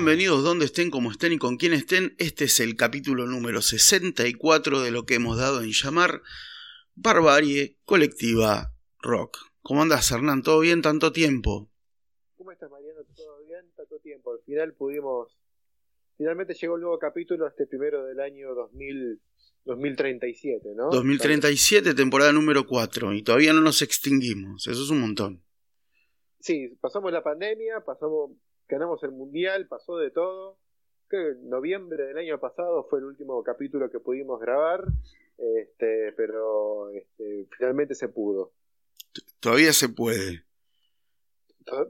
Bienvenidos donde estén, como estén y con quien estén. Este es el capítulo número 64 de lo que hemos dado en llamar Barbarie Colectiva Rock. ¿Cómo andas, Hernán? ¿Todo bien? ¿Tanto tiempo? ¿Cómo estás, Mariano? ¿Todo bien? Tanto tiempo. Al final pudimos... Finalmente llegó el nuevo capítulo, este primero del año 2000, 2037, ¿no? 2037, temporada número 4. Y todavía no nos extinguimos. Eso es un montón. Sí, pasamos la pandemia, pasamos ganamos el mundial, pasó de todo. Creo que noviembre del año pasado fue el último capítulo que pudimos grabar, este, pero este, finalmente se pudo. Todavía se puede.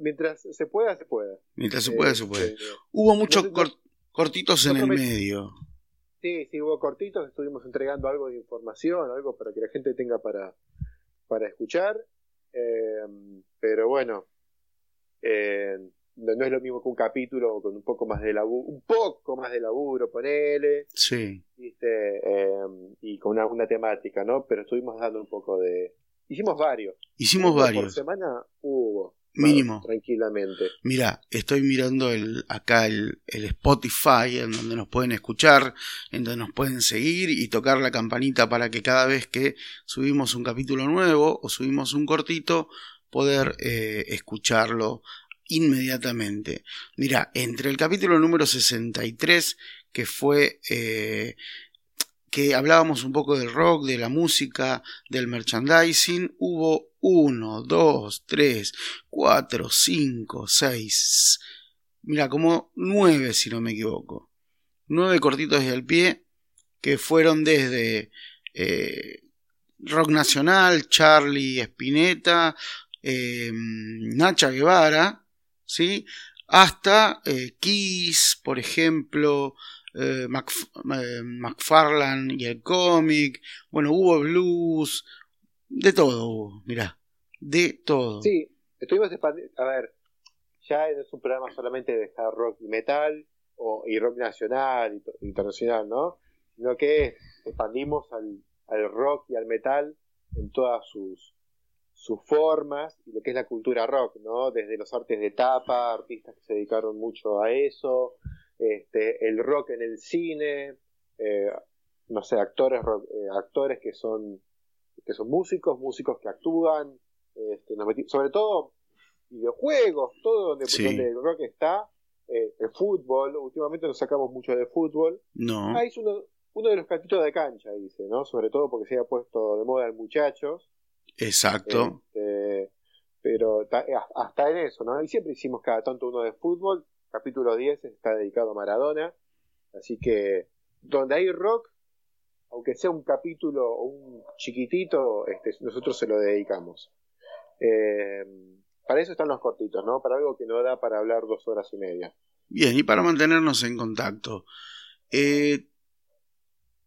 Mientras se pueda, se puede. Mientras se pueda, se puede. Este, hubo muchos cortitos en el medio. Sí, sí, hubo cortitos, estuvimos entregando algo de información, algo para que la gente tenga para, para escuchar. Eh, pero bueno, eh, no, es lo mismo que un capítulo con un poco más de laburo, un poco más de laburo, ponele. Sí. Em, y con una, temática, ¿no? Pero estuvimos dando un poco de. Hicimos varios. Hicimos varios. Por semana hubo. Mínimo. tranquilamente. Mira, estoy mirando el, acá el, el, Spotify, en donde nos pueden escuchar, en donde nos pueden seguir y tocar la campanita para que cada vez que subimos un capítulo nuevo o subimos un cortito, poder eh, escucharlo inmediatamente. Mira, entre el capítulo número 63, que fue eh, que hablábamos un poco del rock, de la música, del merchandising, hubo 1, 2, 3, 4, 5, 6, mira, como 9 si no me equivoco. 9 cortitos del pie que fueron desde eh, rock nacional, Charlie Spinetta, eh, Nacha Guevara, ¿sí? hasta eh, Kiss, por ejemplo, eh, eh, McFarlane y el cómic, bueno, hubo blues, de todo hubo, mirá, de todo. Sí, estuvimos a ver, ya es un programa solamente de hard rock y metal, o, y rock nacional internacional, ¿no? Sino que expandimos al, al rock y al metal en todas sus sus formas y lo que es la cultura rock, ¿no? Desde los artes de tapa, artistas que se dedicaron mucho a eso, este, el rock en el cine, eh, no sé, actores, eh, actores que son que son músicos, músicos que actúan, este, sobre todo videojuegos, todo donde, el rock está, eh, el fútbol, últimamente nos sacamos mucho de fútbol. No. Ah, es uno, uno de los catitos de cancha, dice, ¿no? Sobre todo porque se ha puesto de moda el muchachos. Exacto. Este, pero hasta en eso, ¿no? Y siempre hicimos cada tanto uno de fútbol. Capítulo 10 está dedicado a Maradona. Así que donde hay rock, aunque sea un capítulo un chiquitito, este, nosotros se lo dedicamos. Eh, para eso están los cortitos, ¿no? Para algo que no da para hablar dos horas y media. Bien, y para mantenernos en contacto. Eh,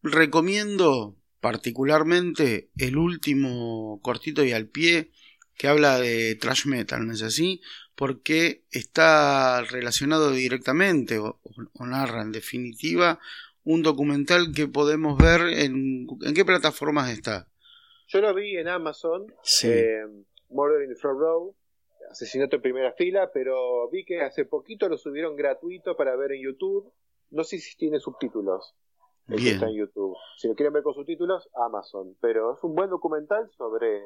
recomiendo particularmente el último cortito y al pie que habla de trash metal, ¿no es así? Porque está relacionado directamente o, narra en definitiva un documental que podemos ver en, en qué plataformas está. Yo lo vi en Amazon, eh, Murder in the Front Row, asesinato en primera fila, pero vi que hace poquito lo subieron gratuito para ver en YouTube. No sé si tiene subtítulos está en YouTube. Si lo quieren ver con subtítulos, Amazon. Pero es un buen documental sobre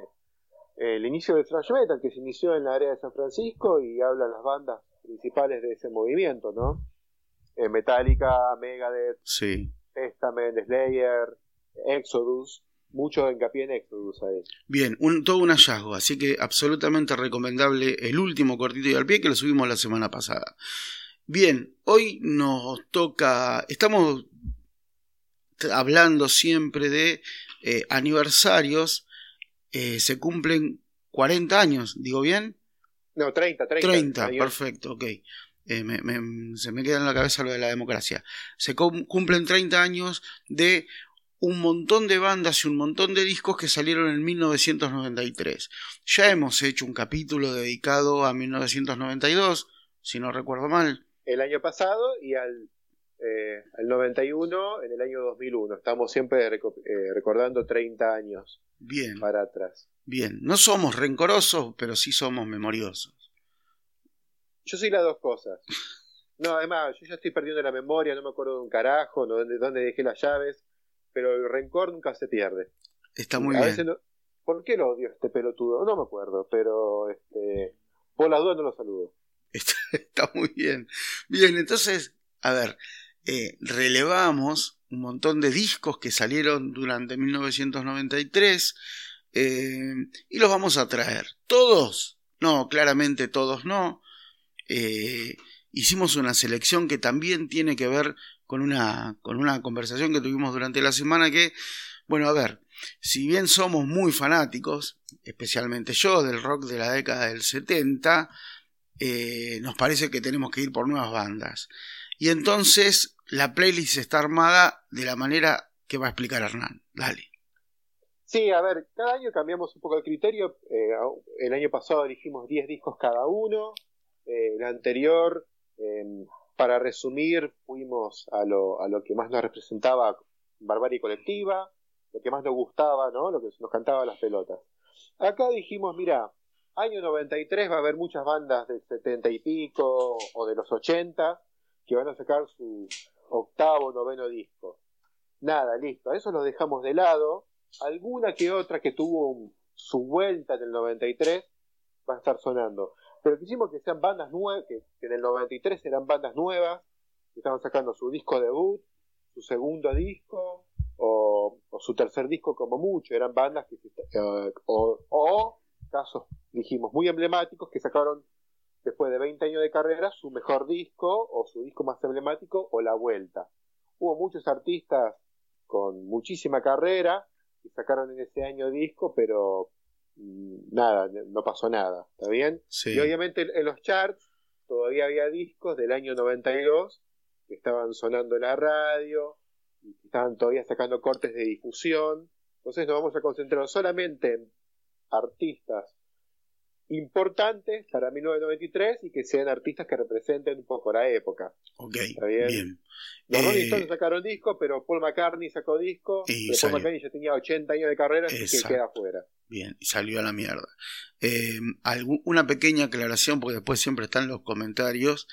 el inicio de thrash metal que se inició en la área de San Francisco y habla las bandas principales de ese movimiento, ¿no? Eh, Metallica, Megadeth, sí. Testament, Slayer, Exodus, mucho hincapié en Exodus ahí. Bien, un, todo un hallazgo, así que absolutamente recomendable el último cortito y al pie que lo subimos la semana pasada. Bien, hoy nos toca, estamos hablando siempre de eh, aniversarios, eh, se cumplen 40 años, ¿digo bien? No, 30, 30. 30, perfecto, ok. Eh, se me queda en la cabeza lo de la democracia. Se cumplen 30 años de un montón de bandas y un montón de discos que salieron en 1993. Ya hemos hecho un capítulo dedicado a 1992, si no recuerdo mal. El año pasado y al eh, el 91, en el año 2001. Estamos siempre eh, recordando 30 años Bien. para atrás. Bien, no somos rencorosos, pero sí somos memoriosos. Yo soy las dos cosas. No, además, yo ya estoy perdiendo la memoria, no me acuerdo de un carajo, no, de dónde dejé las llaves, pero el rencor nunca se pierde. Está muy bien. ¿Por qué lo odio este pelotudo? No me acuerdo, pero este, por las dudas no lo saludo. Está, muy bien. Bien, entonces, a ver, eh, relevamos un montón de discos que salieron durante 1993 eh, y los vamos a traer. ¿Todos? No, claramente todos no. Eh, hicimos una selección que también tiene que ver con una, con una conversación que tuvimos durante la semana que, bueno, a ver, si bien somos muy fanáticos, especialmente yo, del rock de la década del 70, eh, nos parece que tenemos que ir por nuevas bandas. Y entonces la playlist está armada de la manera que va a explicar Hernán. Dale. Sí, a ver, cada año cambiamos un poco el criterio. Eh, el año pasado elegimos 10 discos cada uno. Eh, el anterior, em, para resumir, fuimos a lo, a lo que más nos representaba Barbarie Colectiva, lo que más nos gustaba, ¿no? Lo que nos cantaba las pelotas. Acá dijimos, mira, año 93 va a haber muchas bandas del 70 y pico o de los 80 que van a sacar su octavo, noveno disco. Nada, listo, eso lo dejamos de lado. Alguna que otra que tuvo su vuelta en el 93 va a estar sonando. Pero quisimos que sean bandas nuevas, que, en el 93 eran bandas nuevas, que estaban sacando su disco debut, su segundo disco, o, su tercer disco como mucho. Eran bandas que eh, o, o casos, dijimos, muy emblemáticos que sacaron después de 20 años de carrera su mejor disco o su disco más emblemático o la vuelta. Hubo muchos artistas con muchísima carrera que sacaron en ese año disco, pero mm, nada, no pasó nada, ¿está bien? Y obviamente en los charts todavía había discos del año 92 que estaban sonando en la radio, y estaban todavía sacando cortes de difusión. Entonces nos vamos a concentrar solamente en artistas importantes para 1993 y que sean artistas que representen un poco la época. Ok, ¿Está bien? Los Rolling eh, Stones sacaron disco, pero Paul McCartney sacó disco. pero Paul McCartney ya tenía 80 años de carrera, así que queda afuera. Bien, y salió a la mierda. Eh, una pequeña aclaración, porque después siempre están los comentarios.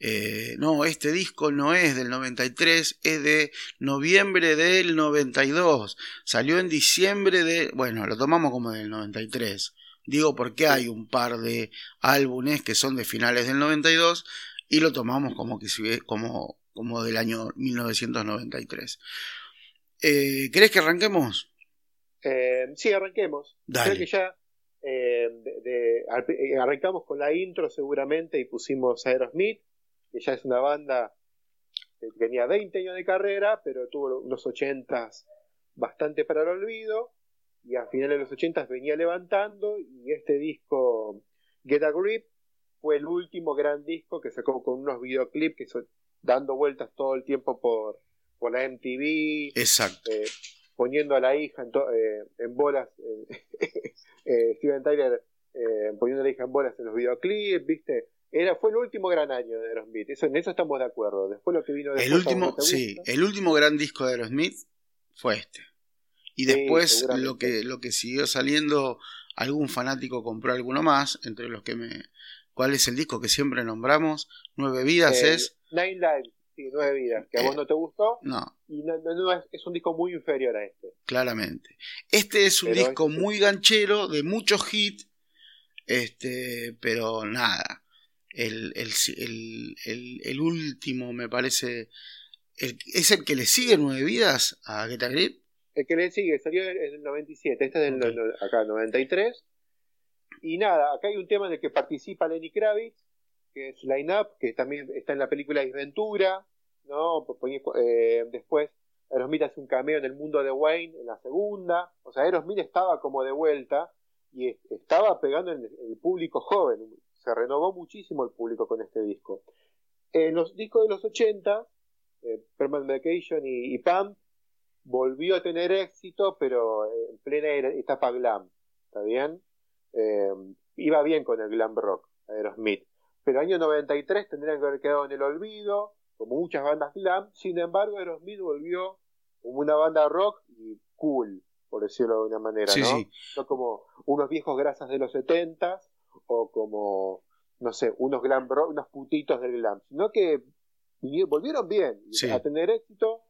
Eh, no, este disco no es del 93, es de noviembre del 92. Salió en diciembre de... Bueno, lo tomamos como del 93. Digo porque hay un par de álbumes que son de finales del 92 y lo tomamos como, que como, como del año 1993. Eh, ¿Querés que arranquemos? Eh, sí, arranquemos. Creo que ya eh, eh, arrancamos con la intro seguramente y pusimos Aerosmith, que ya es una banda que tenía 20 años de carrera, pero tuvo unos 80 bastante para el olvido y a finales de los 80 venía levantando y este disco Get a Grip fue el último gran disco que sacó con unos videoclips que son dando vueltas todo el tiempo por, por la MTV. Exacto. Eh, poniendo a la hija en, eh, en bolas, eh, Steven Tyler poniendo a la hija en bolas en los videoclips, ¿viste? Era, fue el último gran año de Aerosmith, eso, en eso estamos de acuerdo. Después lo que vino después, el último, sí, el último gran disco de Aerosmith fue este. Y después lo que lo que siguió saliendo, algún fanático compró alguno más, entre los que me... ¿Cuál es el disco que siempre nombramos? Nueve Vidas es... Nine Lives, sí, Nueve Vidas, que a vos eh, no te gustó. No. Y no, es, un disco muy inferior a este. Claramente. Este es un disco este muy ganchero, de muchos hits, este, pero nada. El, el, el, el último me parece... ¿Es el que le sigue Nueve Vidas a Get a Grip? El que le sigue salió en el 97, este es del acá 93. Y nada, acá hay un tema en el que participa Lenny Kravitz, que es Line Up, que también está en la película Desventura, ¿no? Eh, después Aerosmith hace un cameo en el mundo de Wayne en la segunda. O sea, Aerosmith estaba como de vuelta y estaba pegando en el público joven. Se renovó muchísimo el público con este disco. En los discos de los 80, eh, Permanent Vacation y, y Pump, volvió a tener éxito, pero en plena etapa glam, ¿está bien? Eh, iba bien con el glam rock, Aerosmith. Pero año 93 tendrían que haber quedado en el olvido, como muchas bandas glam. Sin embargo, Aerosmith volvió como una banda rock y cool, por decirlo de una manera, ¿no? No como unos viejos grasas de los 70 o como no sé, unos glam rock, unos putitos del glam, sino que volvieron bien a tener éxito.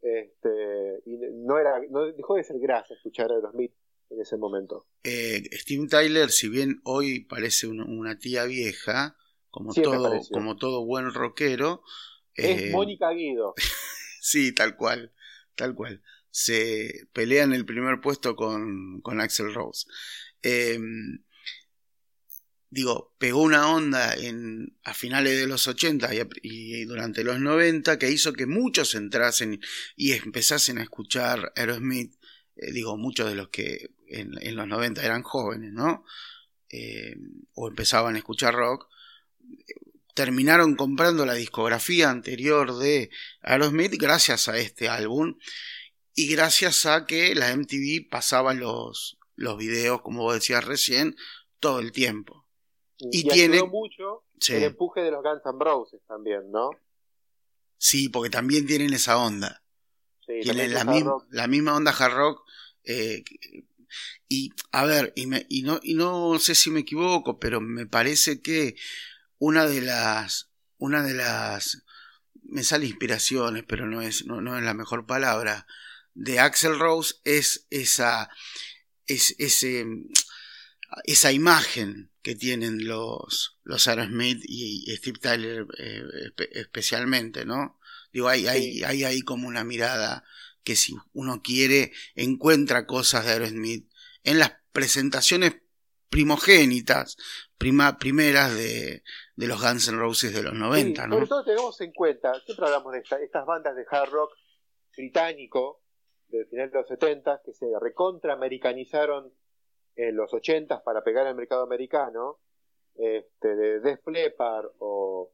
Este, y no era, no dejó de ser grasa escuchar a Aerosmith en ese momento. Eh, Steve Tyler, si bien hoy parece una tía vieja, como todo, como todo buen rockero, es eh, Mónica Guido. sí, tal cual, tal cual. Se pelea en el primer puesto con, con Axel Rose. Em, digo, pegó una onda en, a finales de los 80 y, durante los 90 que hizo que muchos entrasen y empezasen a escuchar Aerosmith. Eh, digo, muchos de los que en, los 90 eran jóvenes, ¿no? Em, o empezaban a escuchar rock terminaron comprando la discografía anterior de Aerosmith gracias a este álbum y gracias a que la MTV pasaba los, los videos, como vos decías recién, todo el tiempo. Y, tiene mucho el empuje de los Guns N' Roses también, ¿no? Sí, porque también tienen esa onda. tienen la, la, misma onda hard rock. Eh, y a ver, y, y, no, y no sé si me equivoco, pero me parece que una de las, una de las, me sale inspiraciones, pero no es, no, es la mejor palabra, de Axel Rose es esa, es, ese, esa imagen que tienen los, los Aerosmith y, Steve Tyler eh, especialmente, ¿no? Digo, hay, hay, hay ahí como una mirada que si uno quiere encuentra cosas de Aerosmith en las presentaciones primogénitas, prima, primeras de, de los Guns N' Roses de los 90, ¿no? Sobre todo tenemos en cuenta, siempre hablamos de estas bandas de hard rock británico del final de los 70 que se recontra-americanizaron en los 80 para pegar al mercado americano, este, de Def Leppard o,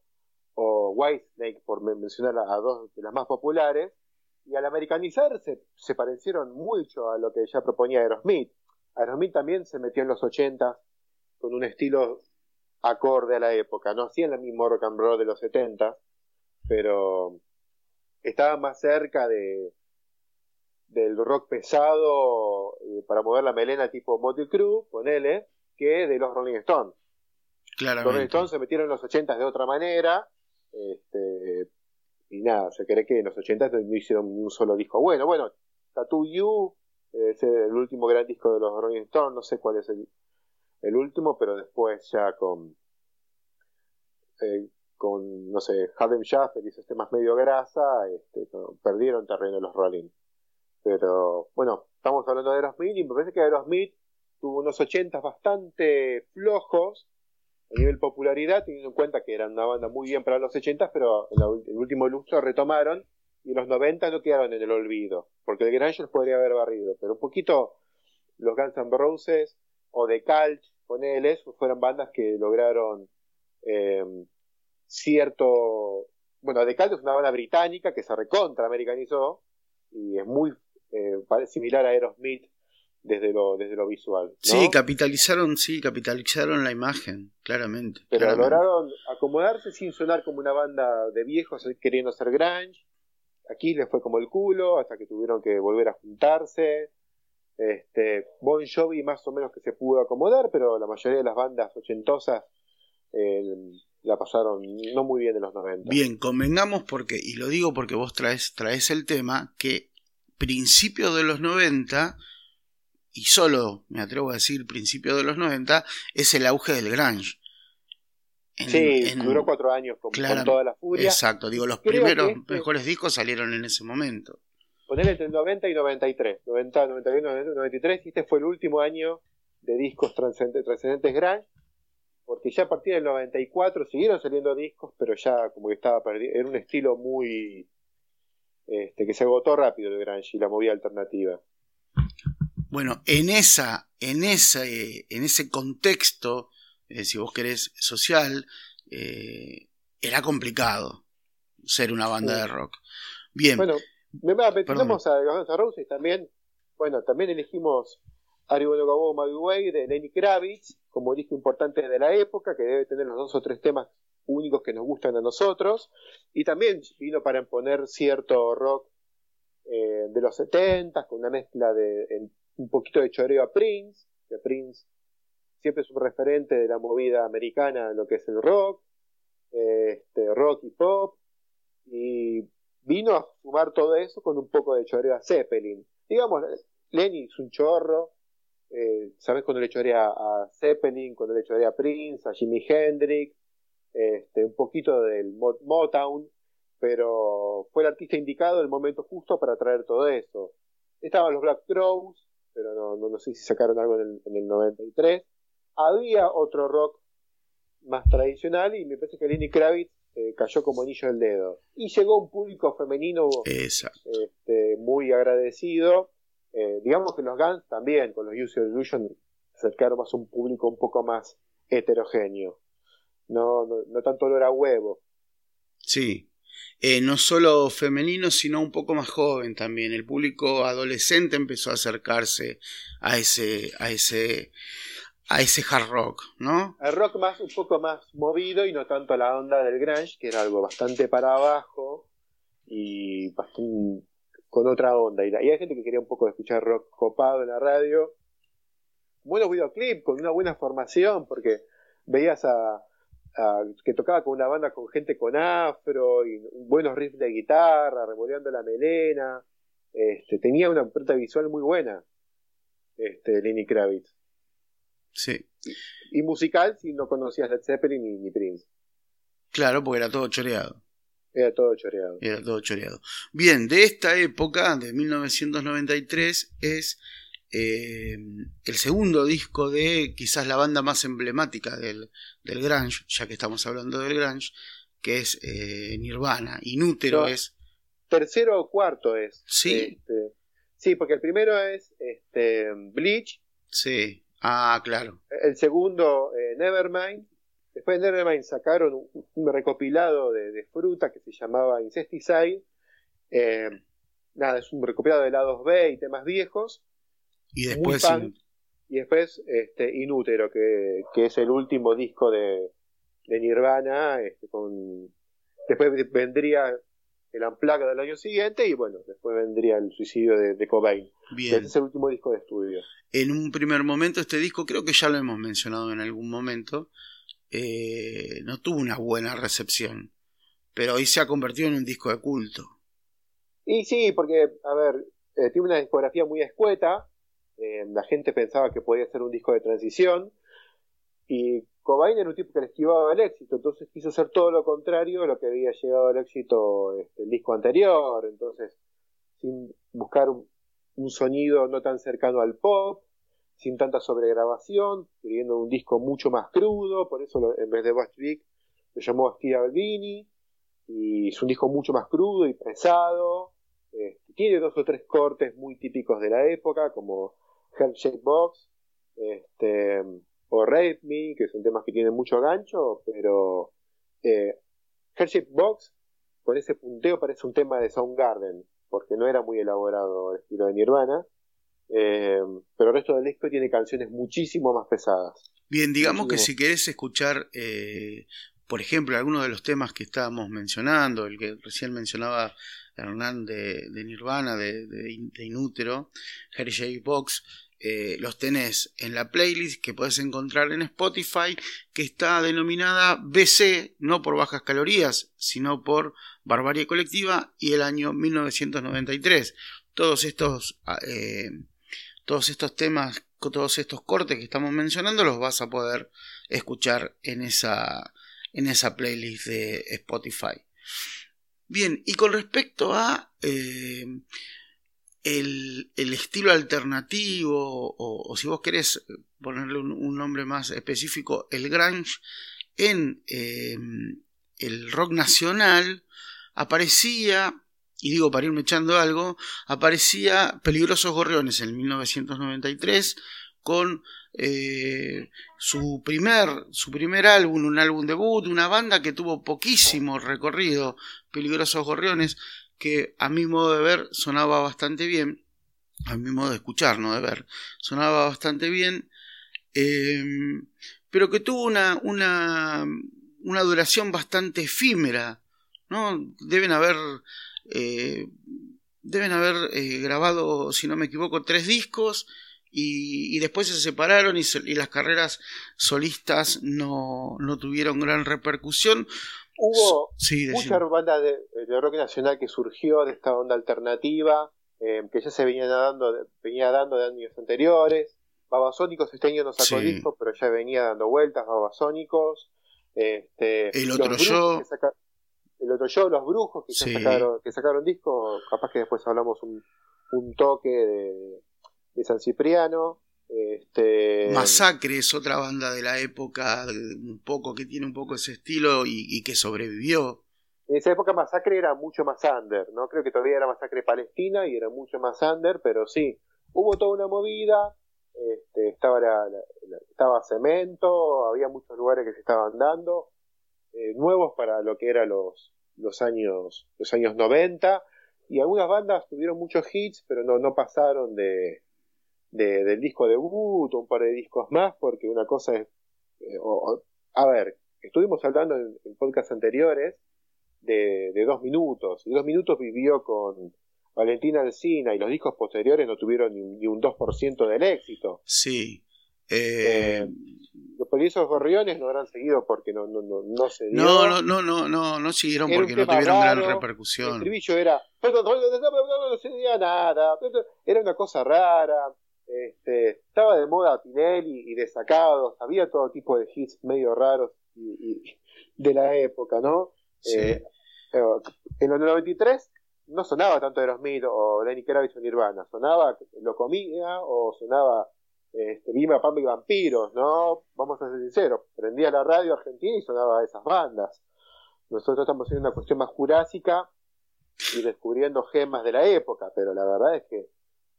o Whitesnake, por mencionar a, dos de las más populares, y al americanizarse se parecieron mucho a lo que ya proponía Aerosmith. Aerosmith también se metió en los 80 con un estilo acorde a la época. No hacían el mismo rock and roll de los 70, pero estaba más cerca de del rock pesado eh, para mover la melena tipo Motley Crue, ponele, que de los Rolling Stones. Los Rolling Stones se metieron en los 80 de otra manera, este, y nada, se cree que en los 80 no hicieron ni un solo disco. Bueno, bueno, Tattoo You, eh, es el último gran disco de los Rolling Stones, no sé cuál es el, el último, pero después ya con, eh, con no sé, Harlem Shaffer y esos temas medio grasa, este, perdieron terreno los Rolling. Pero bueno, estamos hablando de Aerosmith y me parece que Aerosmith tuvo unos 80 bastante flojos a nivel popularidad, teniendo en cuenta que era una banda muy bien para los 80, pero en el último lustro retomaron y los 90 no quedaron en el olvido, porque el Grunge los podría haber barrido, pero un poquito los Guns N' Roses o The Cult con él, fueron bandas que lograron eh, cierto... Bueno, The Cult es una banda británica que se recontra americanizó y es muy eh, similar a Aerosmith desde lo, desde lo visual. Sí, capitalizaron, sí, capitalizaron la imagen, claramente. Pero lograron acomodarse sin sonar como una banda de viejos queriendo ser grunge. Aquí les fue como el culo, hasta que tuvieron que volver a juntarse. Este, bon Jovi más o menos que se pudo acomodar, pero la mayoría de las bandas ochentosas eh, la pasaron no muy bien en los 90. Bien, convengamos porque, y lo digo porque vos traes, traes el tema, que principio de los 90, y solo me atrevo a decir principio de los 90, es el auge del grunge. sí, duró cuatro años con, toda la furia. Exacto, digo, los primeros este mejores discos salieron en ese momento poner entre 90 y 93, 90, 91, 92, 93, y este fue el último año de discos trascendentes, trascendentes grunge, porque ya a partir del 94 siguieron saliendo discos, pero ya como que estaba perdido, era un estilo muy este, que se agotó rápido el grunge y la movida alternativa. Bueno, en esa, en ese, en ese contexto, eh, si vos querés, social, eh, era complicado ser una banda de rock. Bien. Bueno, Metemos a Guns N' Roses también. Bueno, también elegimos Go My Way de Lenny Kravitz como disco importante de la época, que debe tener los dos o tres temas únicos que nos gustan a nosotros. Y también vino para imponer cierto rock eh, de los 70 con una mezcla de un poquito de choreo a Prince, que Prince siempre es un referente de la movida americana lo que es el rock, este, rock y pop, y vino a sumar todo eso con un poco de choreo a Zeppelin. Digamos, Lenny es un chorro, eh, ¿sabes? Cuando le chorea a Zeppelin, cuando le chorea a Prince, a Jimi Hendrix, este, un poquito del Motown, pero fue el artista indicado en el momento justo para traer todo eso. Estaban los Black Crowes, pero no, no, sé si sacaron algo en el, en el 93. Había otro rock más tradicional y me parece que Lenny Kravitz eh, cayó como anillo del dedo. Y llegó un público femenino este, muy agradecido. Eh, digamos que los Guns también, con los User Illusion, acercaron más a un público un poco más heterogéneo. No, no, tanto olor a huevo. Sí. Eh, no solo femenino, sino un poco más joven también. El público adolescente empezó a acercarse a ese, a ese, a ese hard rock, ¿no? El rock más un poco más movido y no tanto la onda del grunge, que era algo bastante para abajo y bastante con otra onda. Y, hay gente que quería un poco escuchar rock copado en la radio. Buenos videoclips, con una buena formación, porque veías a, que tocaba con una banda con gente con afro y buenos riffs de guitarra, remoleando la melena. Este, tenía una oferta visual muy buena, este, Lenny Kravitz. Sí. Y, musical si no conocías Led Zeppelin ni, Prince. Claro, porque era todo choreado. Era todo choreado. Era todo choreado. Bien, de esta época, de 1993, es eh, el segundo disco de quizás la banda más emblemática del, del grunge, ya que estamos hablando del grunge, que es eh, Nirvana. Inútero es... Tercero o cuarto es. Sí. Este, sí, porque el primero es este, Bleach. Sí. Ah, claro. El segundo, eh, Nevermind. Después de Nevermind sacaron un, recopilado de, fruta que se llamaba Incesticide. Nada, es un recopilado de lados B y temas viejos. Y después. y después este, Inútero, que, es el último disco de, Nirvana. Este, con, después vendría el Unplugged del año siguiente y bueno, después vendría el suicidio de, de Cobain. Bien. es el último disco de estudio. En un primer momento este disco, creo que ya lo hemos mencionado en algún momento, eh, no tuvo una buena recepción, pero hoy se ha convertido en un disco de culto. Y sí, porque, a ver, eh, tiene una discografía muy escueta, eh, la gente pensaba que podía ser un disco de transición, y Cobain era un tipo que le esquivaba el éxito, entonces quiso hacer todo lo contrario a lo que había llegado al éxito este, el disco anterior, entonces sin buscar un, sonido no tan cercano al pop, sin tanta sobregrabación, queriendo un disco mucho más crudo, por eso en vez de Bush lo llamó Steve Albini, y es un disco mucho más crudo y pesado, este, tiene dos o tres cortes muy típicos de la época, como Heart Shape Box, este, o Rape Me, que son temas que tienen mucho gancho, pero eh, Hershey Box con ese punteo parece un tema de Soundgarden, porque no era muy elaborado el estilo de Nirvana, eh, pero el resto del disco tiene canciones muchísimo más pesadas. Bien, digamos que si querés escuchar, eh, por ejemplo, algunos de los temas que estábamos mencionando, el que recién mencionaba Hernán de, Nirvana, de, Inútero, Hershey Box, eh, los tenés en la playlist que puedes encontrar en Spotify, que está denominada BC, no por bajas calorías, sino por Barbarie Colectiva y el año 1993. Todos estos, ah, eh, todos estos temas, todos estos cortes que estamos mencionando los vas a poder escuchar en esa, en esa playlist de Spotify. Bien, y con respecto a eh, el, estilo alternativo, o, si vos querés ponerle un, nombre más específico, el grunge, en em, el rock nacional aparecía, y digo para irme echando algo, aparecía Peligrosos Gorriones en 1993 con eh, su, primer, su primer álbum, un álbum debut, una banda que tuvo poquísimo recorrido, Peligrosos Gorriones, que a mi modo de ver sonaba bastante bien, a mi modo de escuchar, no de ver, sonaba bastante bien, em, pero que tuvo una, una, una, duración bastante efímera, ¿no? Deben haber, eh, deben haber eh, grabado, si no me equivoco, tres discos y, después se separaron y, y, las carreras solistas no, no tuvieron gran repercusión. Hubo mucha banda de, rock nacional que surgió de esta onda alternativa, eh, que ya se venía dando, venía dando de años anteriores. Babasónicos este año no sacó discos, pero ya venía dando vueltas, Babasónicos. Este, el otro yo. el otro yo, los brujos que, sacaron, que sacaron discos, capaz que después hablamos un, un toque de, de San Cipriano. Este... Masacre es otra banda de la época, un poco que tiene un poco ese estilo y, que sobrevivió. En esa época Masacre era mucho más under, ¿no? Creo que todavía era Masacre Palestina y era mucho más under, pero sí, hubo toda una movida, este, estaba, estaba cemento, había muchos lugares que se estaban dando, eh, nuevos para lo que eran los, los años los años 90 y algunas bandas tuvieron muchos hits pero no, no pasaron de, del disco debut un par de discos más, porque una cosa es, eh, a ver, estuvimos hablando en, podcasts anteriores de, dos minutos, y dos minutos vivió con Valentina Alcina y los discos posteriores no tuvieron ni, un 2% del éxito. Sí. Eh, eh, los polizos gorriones no habrán seguido porque no, no, no, no se dio. No, no, no, no, no, no siguieron porque no tuvieron gran repercusión. El estribillo era no se nada, era una cosa rara. Este, estaba de moda Pinelli y destacados, había todo tipo de hits medio raros y, de la época, ¿no? Eh, en el 93 no sonaba tanto Aerosmith o Lenny Kravitz o Nirvana, sonaba Lo Comía o sonaba este, Vima, Pampa y Vampiros, ¿no? Vamos a ser sinceros, prendía la radio argentina y sonaba esas bandas. Nosotros estamos haciendo una cuestión más jurásica y descubriendo gemas de la época, pero la verdad es que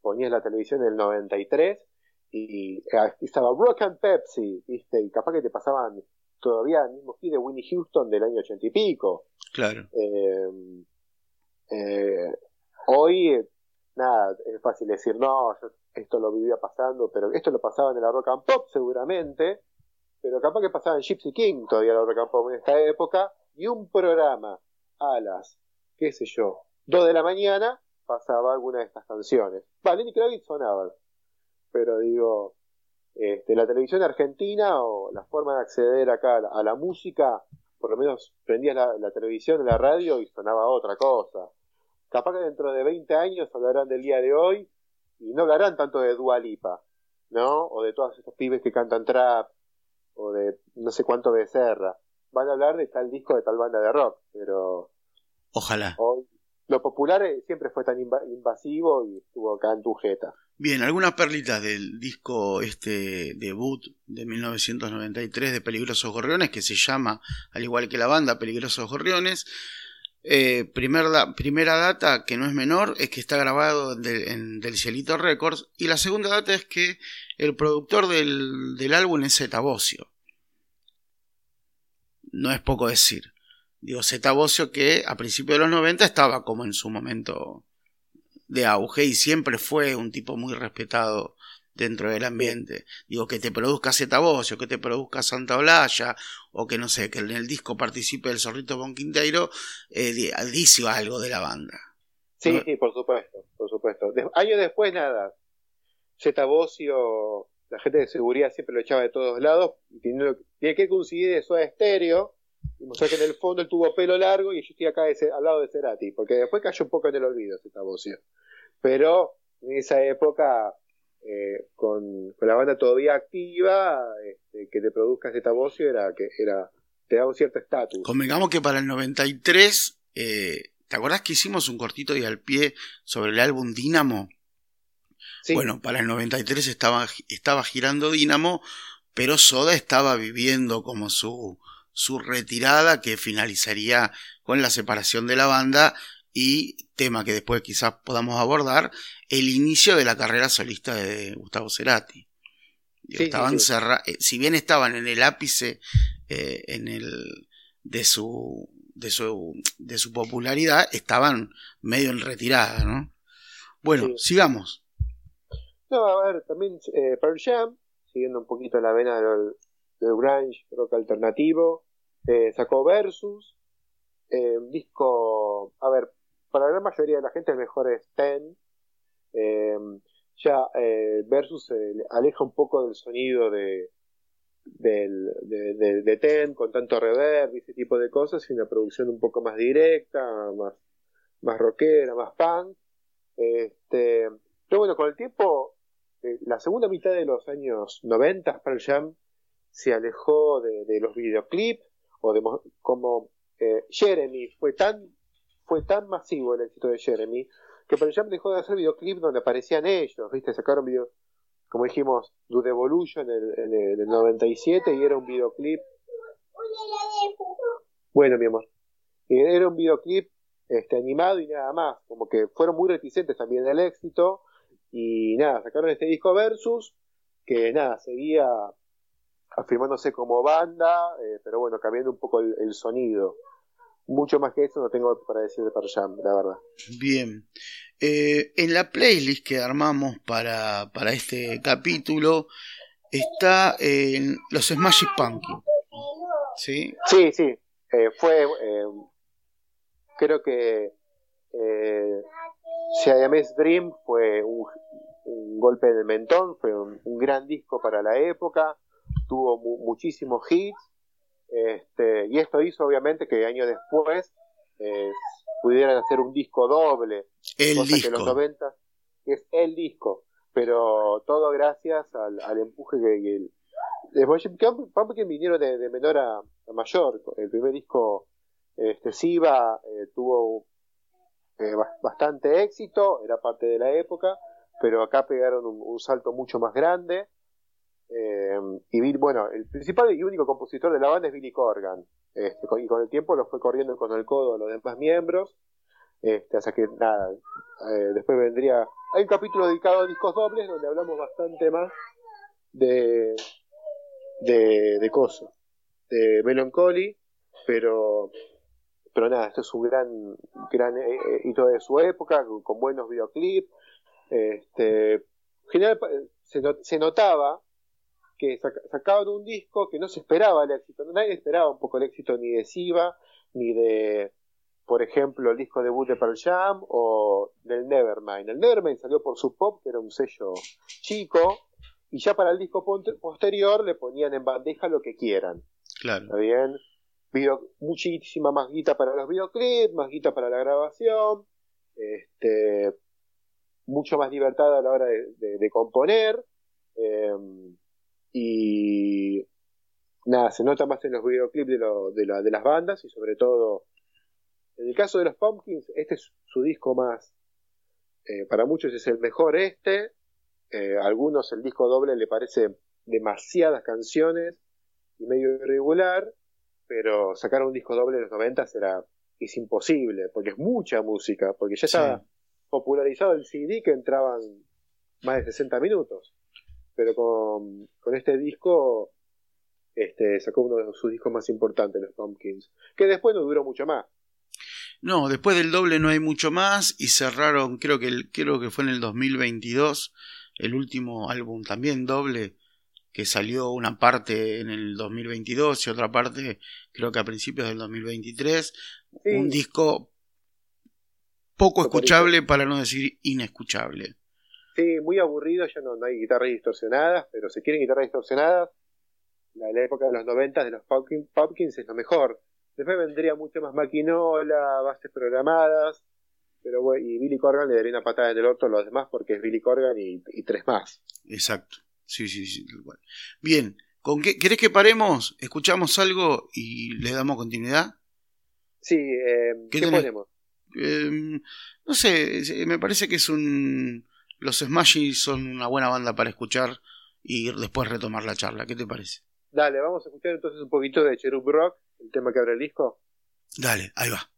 ponías la televisión en el 93 y, y estaba Rock and Pepsi, ¿viste? Y capaz que te pasaban todavía el mismo hit de Winnie Houston del año ochenta y pico. Claro. Eh, eh, hoy, nada, es fácil decir, no, esto lo vivía pasando, pero esto lo pasaba en la Rock and Pop seguramente, pero capaz que pasaba en Gypsy King todavía la Rock and Pop en esta época, y un programa a las, qué sé yo, 2 de la mañana pasaba alguna de estas canciones. Va, Lenny Kravitz sonaba, pero digo, este, la televisión argentina o la forma de acceder acá a la, música, por lo menos prendías la, televisión, la radio y sonaba otra cosa. Capaz que dentro de 20 años hablarán del día de hoy y no hablarán tanto de Dualipa, ¿no? O de todos estos pibes que cantan trap, o de no sé cuánto de Serra. Van a hablar de tal disco de tal banda de rock, pero. Ojalá lo popular eh, siempre fue tan invasivo y estuvo acá en tu jeta. Bien, algunas perlitas del disco este debut de 1993 de Peligrosos Gorriones, que se llama, al igual que la banda, Peligrosos Gorriones. Eh, primera data, que no es menor, es que está grabado en Del Cielito Records. Y la segunda data es que el productor del, del álbum es Zeta No es poco decir. Digo, Zeta Bocio que a principios de los 90 estaba como en su momento de auge y siempre fue un tipo muy respetado dentro del ambiente. Digo, que te produzca Zeta Bocio, que te produzca Santa Olaya, o que no sé, que en el disco participe el Zorrito Bonquinteiro, eh, dice algo de la banda. Sí, sí, por supuesto, por supuesto. años después, nada. Zeta Bocio, la gente de seguridad siempre lo echaba de todos lados, tiene, tiene que coincidir eso a estéreo o que en el fondo él tuvo pelo largo y yo estoy acá al lado de Cerati, porque después cayó un poco en el olvido esta voz. Pero en esa época, eh, con, la banda todavía activa, este, que te produzca esta voz era que era te da un cierto estatus. Convengamos que para el 93, eh, ¿te acordás que hicimos un cortito y al pie sobre el álbum Dínamo? Bueno, para el 93 estaba, estaba girando Dínamo, pero Soda estaba viviendo como su su retirada que finalizaría con la separación de la banda y tema que después quizás podamos abordar, el inicio de la carrera solista de Gustavo Cerati. estaban eh, si bien estaban en el ápice eh, en el, de su de su de su popularidad, estaban medio en retirada, ¿no? Bueno, sigamos. No, a ver, también eh, Pearl Jam, siguiendo un poquito la vena del, del grunge, rock alternativo. Eh, sacó Versus, eh, un disco, a ver, para la gran mayoría de la gente el mejor es Ten. Eh, ya Versus aleja un poco del sonido de, del, de, de, Ten con tanto reverb y ese tipo de cosas y una producción un poco más directa, más, más rockera, más punk. Este, pero bueno, con el tiempo, la segunda mitad de los años 90, Pearl se alejó de, los videoclips o de como eh, Jeremy fue tan fue tan masivo el éxito de Jeremy que Pearl Jam dejó de hacer videoclips donde aparecían ellos, ¿viste? Sacaron video, como dijimos, Do Evolution en el, en el 97 y era un videoclip. Bueno, mi amor. Era un videoclip este, animado y nada más. Como que fueron muy reticentes también del éxito. Y nada, sacaron este disco Versus, que nada, seguía afirmándose como banda, eh, pero bueno, cambiando un poco el, sonido. Mucho más que eso no tengo para decir de Pearl Jam, la verdad. Bien. Eh, en la playlist que armamos para, para este capítulo está en los Smash Punky. ¿Sí? Sí, sí. Eh, fue. creo que. Eh, Siamese Dream fue un, golpe de mentón, fue un, gran disco para la época tuvo muchísimos hits, este, y esto hizo obviamente que años después eh, pudieran hacer un disco doble, el cosa disco. que los 90 es el disco, pero todo gracias al, empuje que, el, que vinieron de, menor a, mayor. El primer disco, este, Siva, eh, tuvo eh, bastante éxito, era parte de la época, pero acá pegaron un salto mucho más grande. Eh, y bueno, el principal y único compositor de la banda es Billy Corgan. Este, y con el tiempo lo fue corriendo con el codo a los demás miembros. Este, hasta que nada, eh, después vendría. Hay un capítulo dedicado a discos dobles donde hablamos bastante más de. de, de de Melancholy, pero. Pero nada, esto es un gran, gran eh, hito de su época, con, buenos videoclips. Este, general, se notaba que sacaban un disco que no se esperaba el éxito, nadie esperaba un poco el éxito ni de Siva, ni de, por ejemplo, el disco debut de Pearl Jam o del Nevermind. El Nevermind salió por su pop, que era un sello chico, y ya para el disco posterior le ponían en bandeja lo que quieran. Claro. ¿Está bien? muchísima más guita para los videoclips, más guita para la grabación, este, mucho más libertad a la hora de, componer. Eh, y nada, se nota más en los videoclips de, de, de las bandas y sobre todo, en el caso de los Pumpkins, este es su disco más, eh, para muchos es el mejor este, eh, a algunos el disco doble le parece demasiadas canciones y medio irregular, pero sacar un disco doble en los 90 será es imposible, porque es mucha música, porque ya estaba popularizado el CD que entraban más de 60 minutos pero con, con este disco este, sacó uno de sus discos más importantes, los Pumpkins, que después no duró mucho más. No, después del doble no hay mucho más y cerraron, creo que, creo que fue en el 2022, el último álbum también doble, que salió una parte en el 2022 y otra parte creo que a principios del 2023. Un disco poco escuchable para no decir inescuchable. Sí, muy aburrido, ya no, no hay guitarras distorsionadas, pero si quieren guitarras distorsionadas, la, la época de los 90 de los Pumpkins es lo mejor. Después vendría mucho más maquinola, bases programadas, pero bueno, y Billy Corgan le daría una patada en el orto a los demás porque es Billy Corgan y, tres más. Exacto, sí, sí, sí. Bien, ¿con qué querés que paremos? ¿Escuchamos algo y le damos continuidad? Sí, eh, ¿qué, ponemos? Em, no sé, me parece que es un los Smashy son una buena banda para escuchar y después retomar la charla. ¿Qué te parece? Dale, vamos a escuchar entonces un poquito de Cherub Rock, el tema que abre el disco. Dale, ahí va.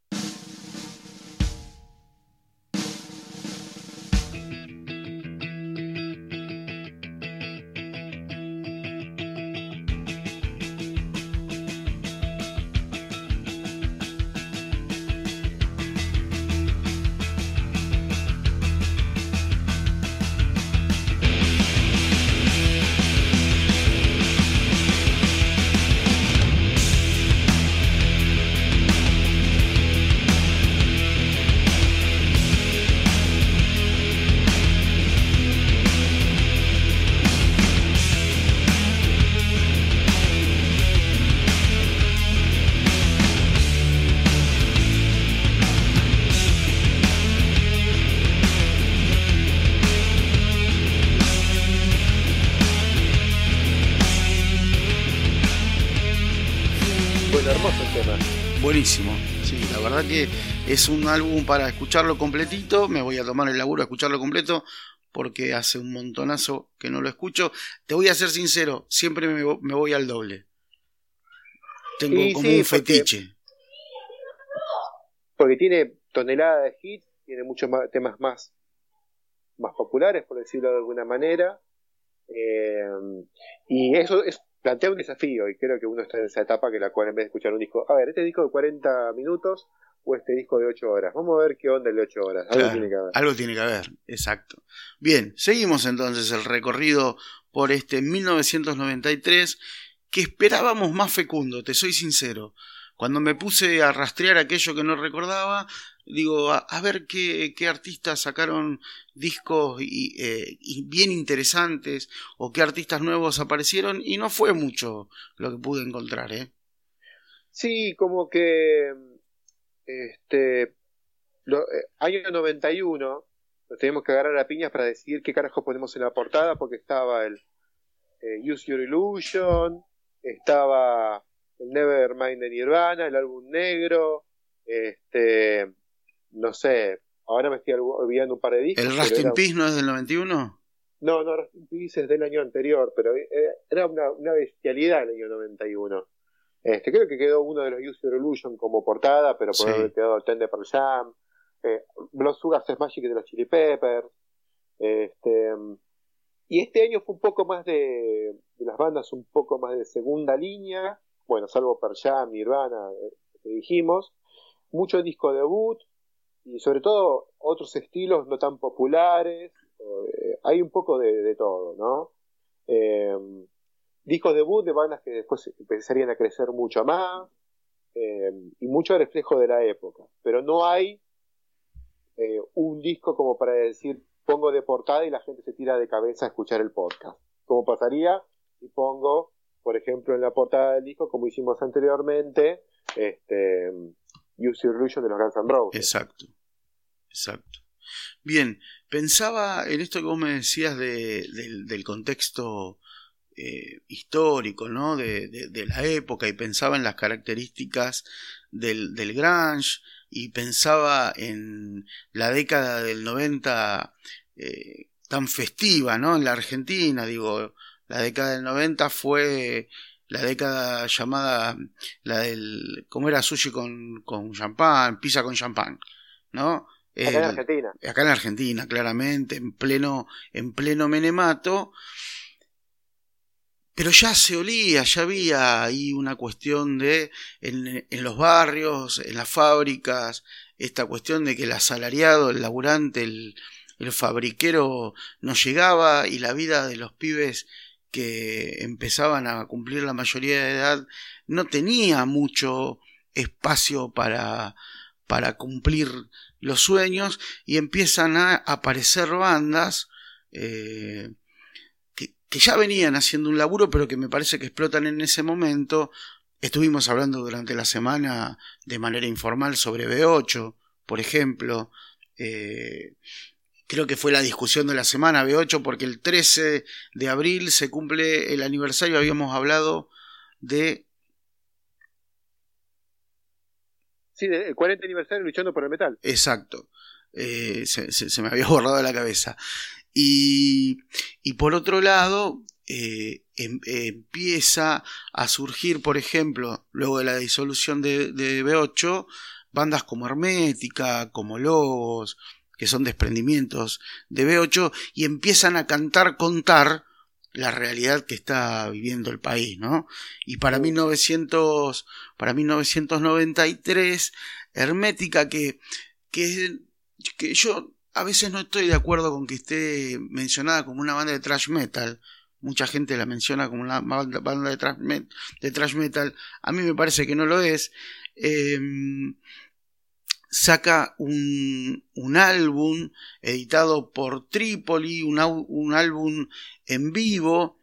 Buenísimo, sí, la verdad que es un álbum para escucharlo completito, me voy a tomar el laburo a escucharlo completo porque hace un montonazo que no lo escucho. Te voy a ser sincero, siempre me, voy al doble. Tengo como un fetiche. Porque tiene toneladas de hits, tiene muchos más, temas más, más populares, por decirlo de alguna manera. Eh, y eso es, plantea un desafío y creo que uno está en esa etapa que la cual en vez de escuchar un disco, a ver, este disco de 40 minutos o este disco de 8 horas, vamos a ver qué onda el de 8 horas, algo tiene que haber. Algo tiene que haber, exacto. Bien, seguimos entonces el recorrido por este 1993 que esperábamos más fecundo, te soy sincero. Cuando me puse a rastrear aquello que no recordaba, digo, a, ver qué, qué, artistas sacaron discos eh, bien interesantes o qué artistas nuevos aparecieron y no fue mucho lo que pude encontrar, ¿eh? Sí, como que este lo, eh, año 91 nos tenemos que agarrar a piñas para decidir qué carajo ponemos en la portada porque estaba el eh, Use Your Illusion, estaba el Nevermind de Nirvana, el álbum negro, este no sé, ahora me estoy olvidando un par de discos. ¿El Rust in Peace no es del 91? No, no, Rust in Peace es del año anterior, pero eh, era una, una bestialidad el año 91. Este, creo que quedó uno de los Use Your Illusion como portada, pero por haber quedado Ten de Pearl Jam. Eh, Blood Sugar Magic de los Chili Peppers. Este, y este año fue un poco más de, de las bandas, un poco más de segunda línea. Bueno, salvo Pearl Jam, Nirvana, eh, que dijimos. Mucho disco debut, y sobre todo otros estilos no tan populares. Eh, hay un poco de, todo, ¿no? Eh, discos debut de bandas que después empezarían a crecer mucho más eh, y mucho reflejo de la época. Pero no hay eh, un disco como para decir pongo de portada y la gente se tira de cabeza a escuchar el podcast. Como pasaría si pongo, por ejemplo, en la portada del disco, como hicimos anteriormente, este, Use Your Illusion de los Guns N' Roses. Exacto. Exacto. Bien, pensaba en esto que vos me decías del contexto eh, histórico, ¿no? De, la época y pensaba en las características del, grunge y pensaba en la década del 90 eh, tan festiva, ¿no? En la Argentina, digo, la década del 90 fue la década llamada la del cómo era sushi con, con champán, pizza con champán, ¿no? Acá en Argentina. Acá en Argentina, claramente, en pleno, en pleno menemato. Pero ya se olía, ya había ahí una cuestión de, en, en los barrios, en las fábricas, esta cuestión de que el asalariado, el laburante, el, el fabriquero no llegaba y la vida de los pibes que empezaban a cumplir la mayoría de edad no tenía mucho espacio para, para cumplir los sueños y empiezan a aparecer bandas eh, que, ya venían haciendo un laburo pero que me parece que explotan en ese momento. Estuvimos hablando durante la semana de manera informal sobre B8, por ejemplo. Eh, creo que fue la discusión de la semana B8 porque el 13 de abril se cumple el aniversario, habíamos hablado de Sí, el 40 aniversario luchando por el metal. Exacto. Eh, se, me había borrado la cabeza. Y, y por otro lado, eh, em, empieza a surgir, por ejemplo, luego de la disolución de, de, B8, bandas como Hermética, como Lobos, que son desprendimientos de B8, y empiezan a cantar, contar la realidad que está viviendo el país, ¿no? Y para 1900, para 1993, Hermética, que, que, que yo a veces no estoy de acuerdo con que esté mencionada como una banda de thrash metal, mucha gente la menciona como una banda de thrash, metal, a mí me parece que no lo es. Eh, saca un, un álbum editado por Tripoli, un, un álbum en vivo,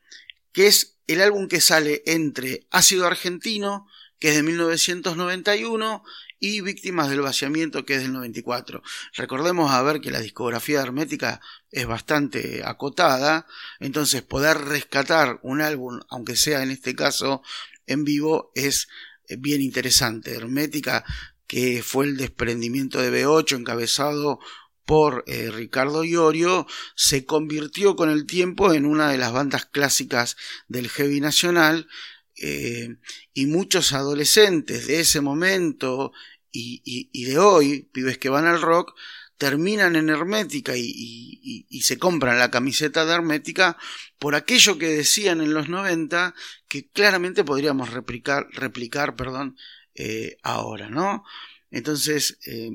que es el álbum que sale entre Ácido Argentino, que es de 1991, y Víctimas del Vaciamiento, que es del 94. Recordemos a ver que la discografía hermética es bastante acotada, entonces poder rescatar un álbum, aunque sea en este caso en vivo, es eh, bien interesante. Hermética, que fue el desprendimiento de B8 encabezado por eh, Ricardo Iorio, se convirtió con el tiempo en una de las bandas clásicas del heavy nacional eh, y muchos adolescentes de ese momento y, de hoy, pibes que van al rock, terminan en Hermética y, se compran la camiseta de Hermética por aquello que decían en los 90 que claramente podríamos replicar, replicar perdón, eh, ahora, ¿no? Entonces, eh,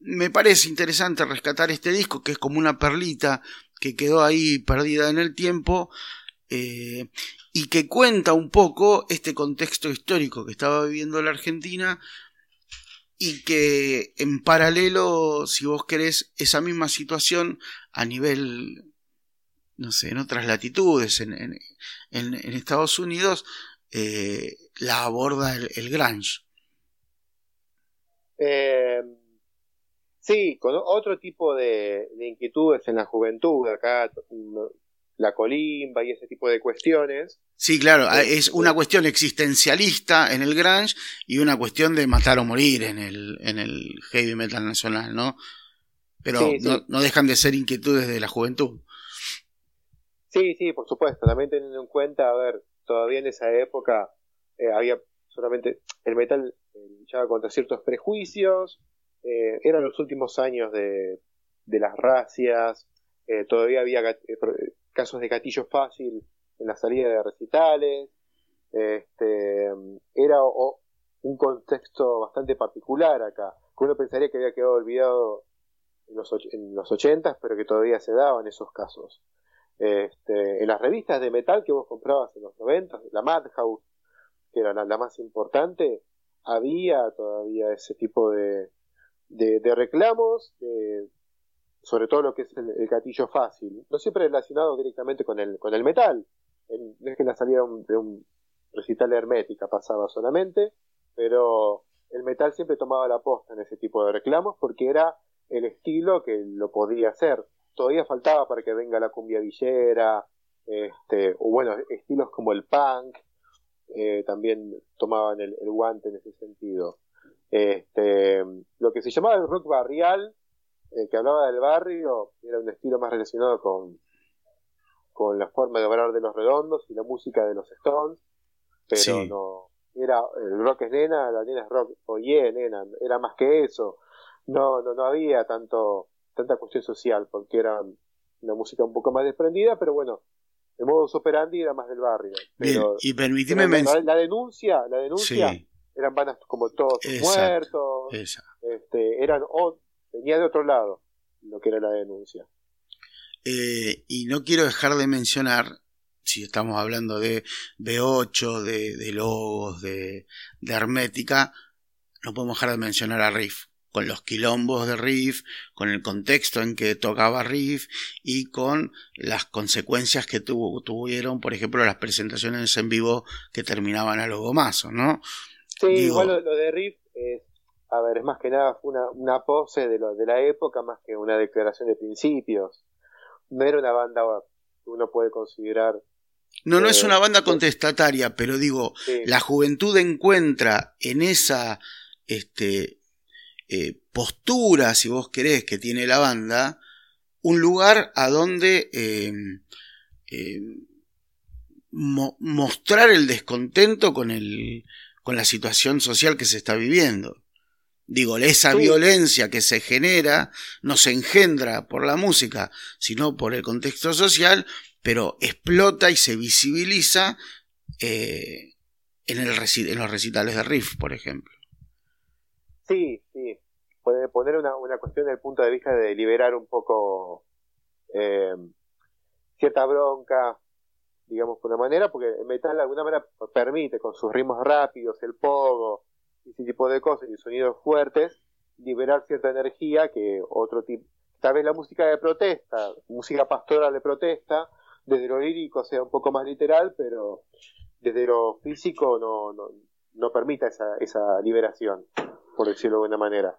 me parece interesante rescatar este disco que es como una perlita que quedó ahí perdida en el tiempo eh, y que cuenta un poco este contexto histórico que estaba viviendo la Argentina y que en paralelo, si vos querés, esa misma situación a nivel, no sé, en otras latitudes, en, Estados Unidos, la aborda el, el Grange. Eh, sí, con otro tipo de, inquietudes en la juventud, acá la colimba y ese tipo de cuestiones. Sí, claro, ah, es una cuestión existencialista en el grunge y una cuestión de matar o morir en el, en el heavy metal nacional, ¿no? Pero no, dejan de ser inquietudes de la juventud. Sí, sí, por supuesto, también teniendo en cuenta, a ver, todavía en esa época eh, había solamente el metal luchaba contra ciertos prejuicios, eh, eran los últimos años de, de las racias, eh, todavía había eh, casos de gatillo fácil en la salida de recitales, este, era un contexto bastante particular acá, que uno pensaría que había quedado olvidado en los, en los 80, pero que todavía se daban esos casos. Este, en las revistas de metal que vos comprabas en los 90, la Madhouse, que era la más importante, había todavía ese tipo de, de, reclamos, sobre todo lo que es el, gatillo fácil, no siempre relacionado directamente con el, con el metal, no es que la salida de un recital hermética pasaba solamente, pero el metal siempre tomaba la posta en ese tipo de reclamos porque era el estilo que lo podía hacer. Todavía faltaba para que venga la cumbia villera, este, o bueno, estilos como el punk, eh, también tomaban el, guante en ese sentido. Este, lo que se llamaba el rock barrial, eh, que hablaba del barrio, era un estilo más relacionado con, con la forma de obrar de los redondos y la música de los Stones, pero no, era el rock es nena, la nena es rock, oye nena, era más que eso, no, no, no había tanto, tanta cuestión social, porque era una música un poco más desprendida, pero bueno, el modo operandi era más del barrio. Pero, y permíteme la, denuncia, la denuncia eran bandas como todos muertos, este, eran venía de otro lado lo que era la denuncia. Eh, y no quiero dejar de mencionar, si estamos hablando de B8, de, de Logos, de, de Hermética, no podemos dejar de mencionar a Riff con los quilombos de Riff, con el contexto en que tocaba Riff y con las consecuencias que tuvieron, por ejemplo, las presentaciones en vivo que terminaban a los gomazos, ¿no? Sí, igual lo, de Riff es, a ver, es más que nada una, una pose de, lo, de la época más que una declaración de principios. No era una banda que uno puede considerar no, no es una banda contestataria, pero digo, la juventud encuentra en esa este, eh, postura, si vos querés, que tiene la banda, un lugar a donde eh, eh, mostrar el descontento con, el, con la situación social que se está viviendo. Digo, esa violencia que se genera no se engendra por la música, sino por el contexto social, pero explota y se visibiliza en, el en los recitales de Riff, por ejemplo. Sí, sí. Poner, una, una cuestión desde el punto de vista de liberar un poco eh, cierta bronca, digamos, por una manera, porque el metal de alguna manera permite, con sus ritmos rápidos, el pogo, y ese tipo de cosas, y sonidos fuertes, liberar cierta energía que otro tipo, tal vez la música de protesta, música pastoral de protesta, desde lo lírico sea un poco más literal, pero desde lo físico no, no, no permita esa, esa liberación por decirlo de una manera.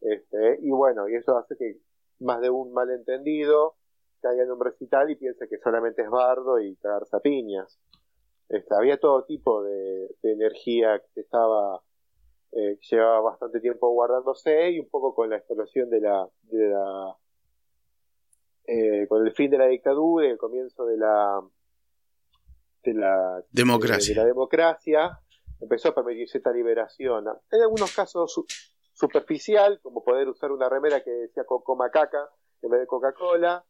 Este, y bueno, y eso hace que más de un malentendido caiga en un recital y piense que solamente es bardo y cagarse a piñas. Este, había todo tipo de, energía que estaba eh, llevaba bastante tiempo guardándose y un poco con la explosión de la, de la eh, con el fin de la dictadura y el comienzo de la de la democracia, de, la democracia empezó a permitirse esta liberación. En algunos casos superficial, como poder usar una remera que decía Coco Macaca en vez de Coca-Cola,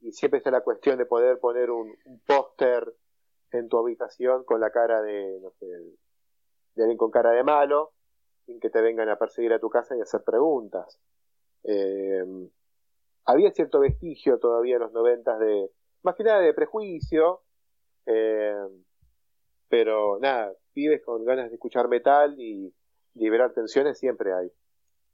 y siempre está la cuestión de poder poner un, póster en tu habitación con la cara de, no sé, de alguien con cara de malo, sin que te vengan a perseguir a tu casa y hacer preguntas. Eh, había cierto vestigio todavía en los noventas de, más que nada de prejuicio, eh, pero nada, pibes con ganas de escuchar metal y liberar tensiones siempre hay.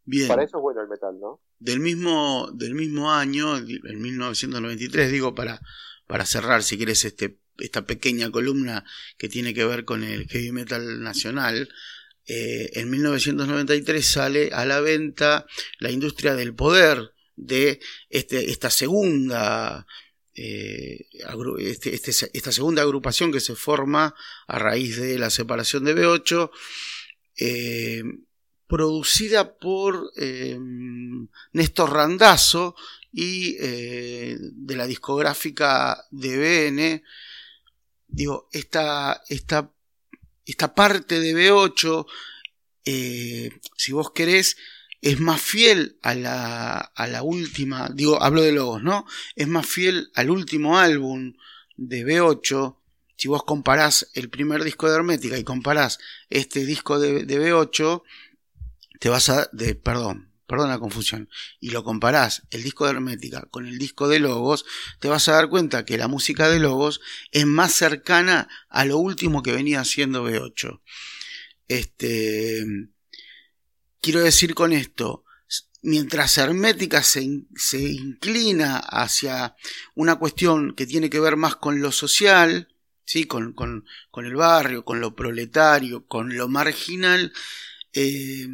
Bien. Para eso es bueno el metal, ¿no? Del mismo, del mismo año, en 1993, digo, para, para cerrar, si quieres, este esta pequeña columna que tiene que ver con el heavy metal nacional, eh, en 1993 sale a la venta la industria del poder de este, esta segunda eh, este, este, esta segunda agrupación que se forma a raíz de la separación de B8 eh, producida por Néstor Randazzo y de la discográfica DBN digo, esta, esta, esta parte de B8, eh, si vos querés, es más fiel a la, a la última, digo, hablo de Logos, ¿no? Es más fiel al último álbum de B8. Si vos comparás el primer disco de Hermética y comparás este disco de, de B8, te vas a, de, perdón, perdón la confusión, y lo comparás el disco de Hermética con el disco de Logos, te vas a dar cuenta que la música de Logos es más cercana a lo último que venía haciendo B8. Este, quiero decir con esto, mientras Hermética se, se inclina hacia una cuestión que tiene que ver más con lo social, ¿sí? con, con, con el barrio, con lo proletario, con lo marginal, eh,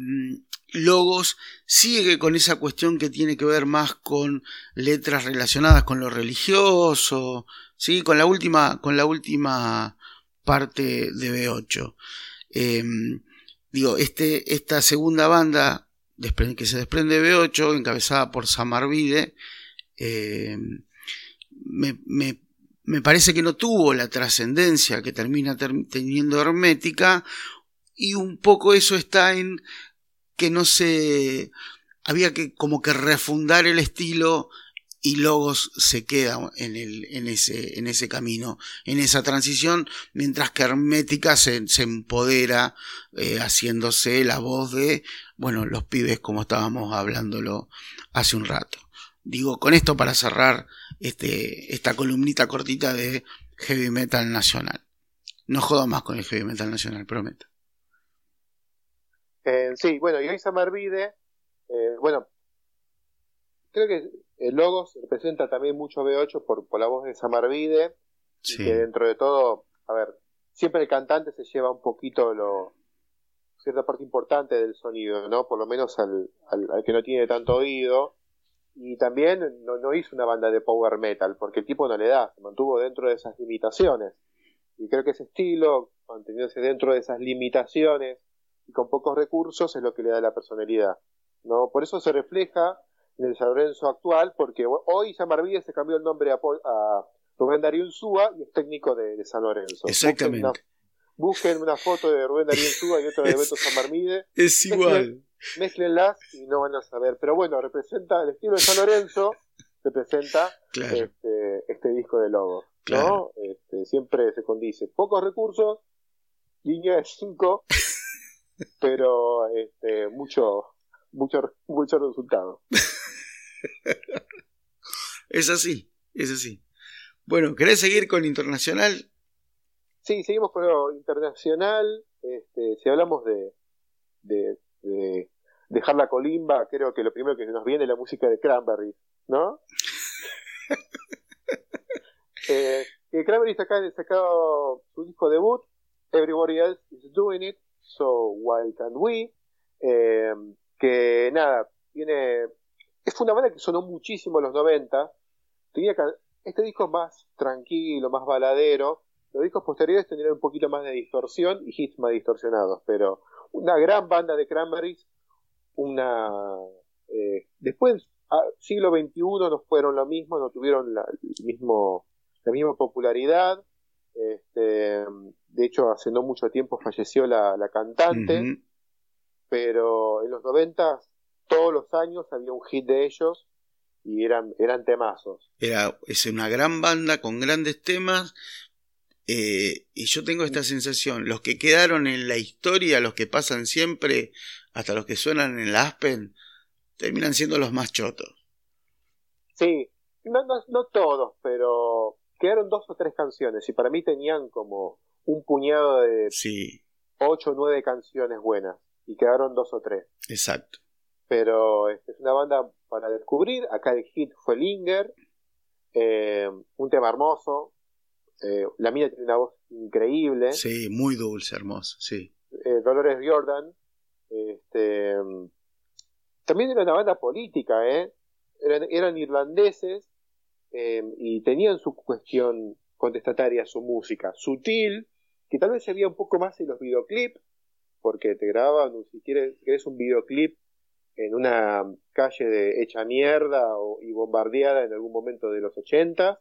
Logos sigue con esa cuestión que tiene que ver más con letras relacionadas con lo religioso, ¿sí? con la última, con la última parte de B8. Em, digo, este, esta segunda banda que se desprende de B8, encabezada por Samarvide, em, me, me, me, parece que no tuvo la trascendencia que termina teniendo Hermética, y un poco eso está en que no se... había que como que refundar el estilo y Logos se queda en, ese, camino, en esa transición, mientras que Hermética se, empodera eh, haciéndose la voz de, bueno, los pibes como estábamos hablándolo hace un rato. Digo, con esto para cerrar este, esta columnita cortita de Heavy Metal Nacional. No jodo más con el Heavy Metal Nacional, prometo. Eh, sí, bueno, y hoy Samarvide, eh, bueno, creo que Logos representa también mucho B8 por, por la voz de Samarvide, sí. que dentro de todo, a ver, siempre el cantante se lleva un poquito lo cierta parte importante del sonido, ¿no? Por lo menos al, al, que no tiene tanto oído. Y también no, no, hizo una banda de power metal, porque el tipo no le da, se mantuvo dentro de esas limitaciones. Y creo que ese estilo, manteniéndose dentro de esas limitaciones, y con pocos recursos es lo que le da la personalidad. ¿no? Por eso se refleja en el San Lorenzo actual, porque hoy San Marvide se cambió el nombre a, a Rubén Darío Insúa y es técnico de, San Lorenzo. Exactamente. Busquen una, foto de Rubén Darío Insúa y otra de Beto San Marvide. Es igual. Mezclenlas y no van a saber. Pero bueno, representa el estilo de San Lorenzo, representa este, este, disco de logo. ¿no? Este, siempre se condice. Pocos recursos, línea de 5 pero este, mucho, mucho, mucho resultado. es así, es así. Bueno, ¿querés seguir con internacional? Sí, seguimos con lo internacional. Este, si hablamos de, de, de dejar la colimba, creo que lo primero que nos viene es la música de Cranberry, ¿no? eh, Cranberry ha sacado su disco debut, Everybody Else is Doing It, So Why Can't We, eh, que nada, tiene, es fundamental que sonó muchísimo en los 90, tenía este disco es más tranquilo, más baladero, Los discos posteriores tendrían un poquito más de distorsión y hits más distorsionados, pero una gran banda de Cranberries, una... Eh, después, siglo XXI no fueron lo mismo, no tuvieron la, el mismo, la misma popularidad. Este, de hecho, hace no mucho tiempo falleció la, cantante, pero en los 90 todos los años había un hit de ellos y eran, eran temazos. Era, es una gran banda con grandes temas, eh, y yo tengo esta sensación, los que quedaron en la historia, los que pasan siempre, hasta los que suenan en la Aspen, terminan siendo los más chotos. Sí, no, no, todos, pero quedaron dos o tres canciones y para mí tenían como un puñado de sí. ocho o nueve canciones buenas y quedaron dos o tres. Exacto. Pero este, es una banda para descubrir. Acá el hit fue Linger, eh, un tema hermoso, eh, la mía tiene una voz increíble. Sí, muy dulce, hermosa, sí. Eh, Dolores Jordan. Este, también era una banda política, ¿eh? Eran, irlandeses y tenían su cuestión contestataria, su música. Sutil, que tal vez se veía un poco más en los videoclips, porque te grababan, si quieres, querés un videoclip en una calle de hecha mierda y bombardeada en algún momento de los 80,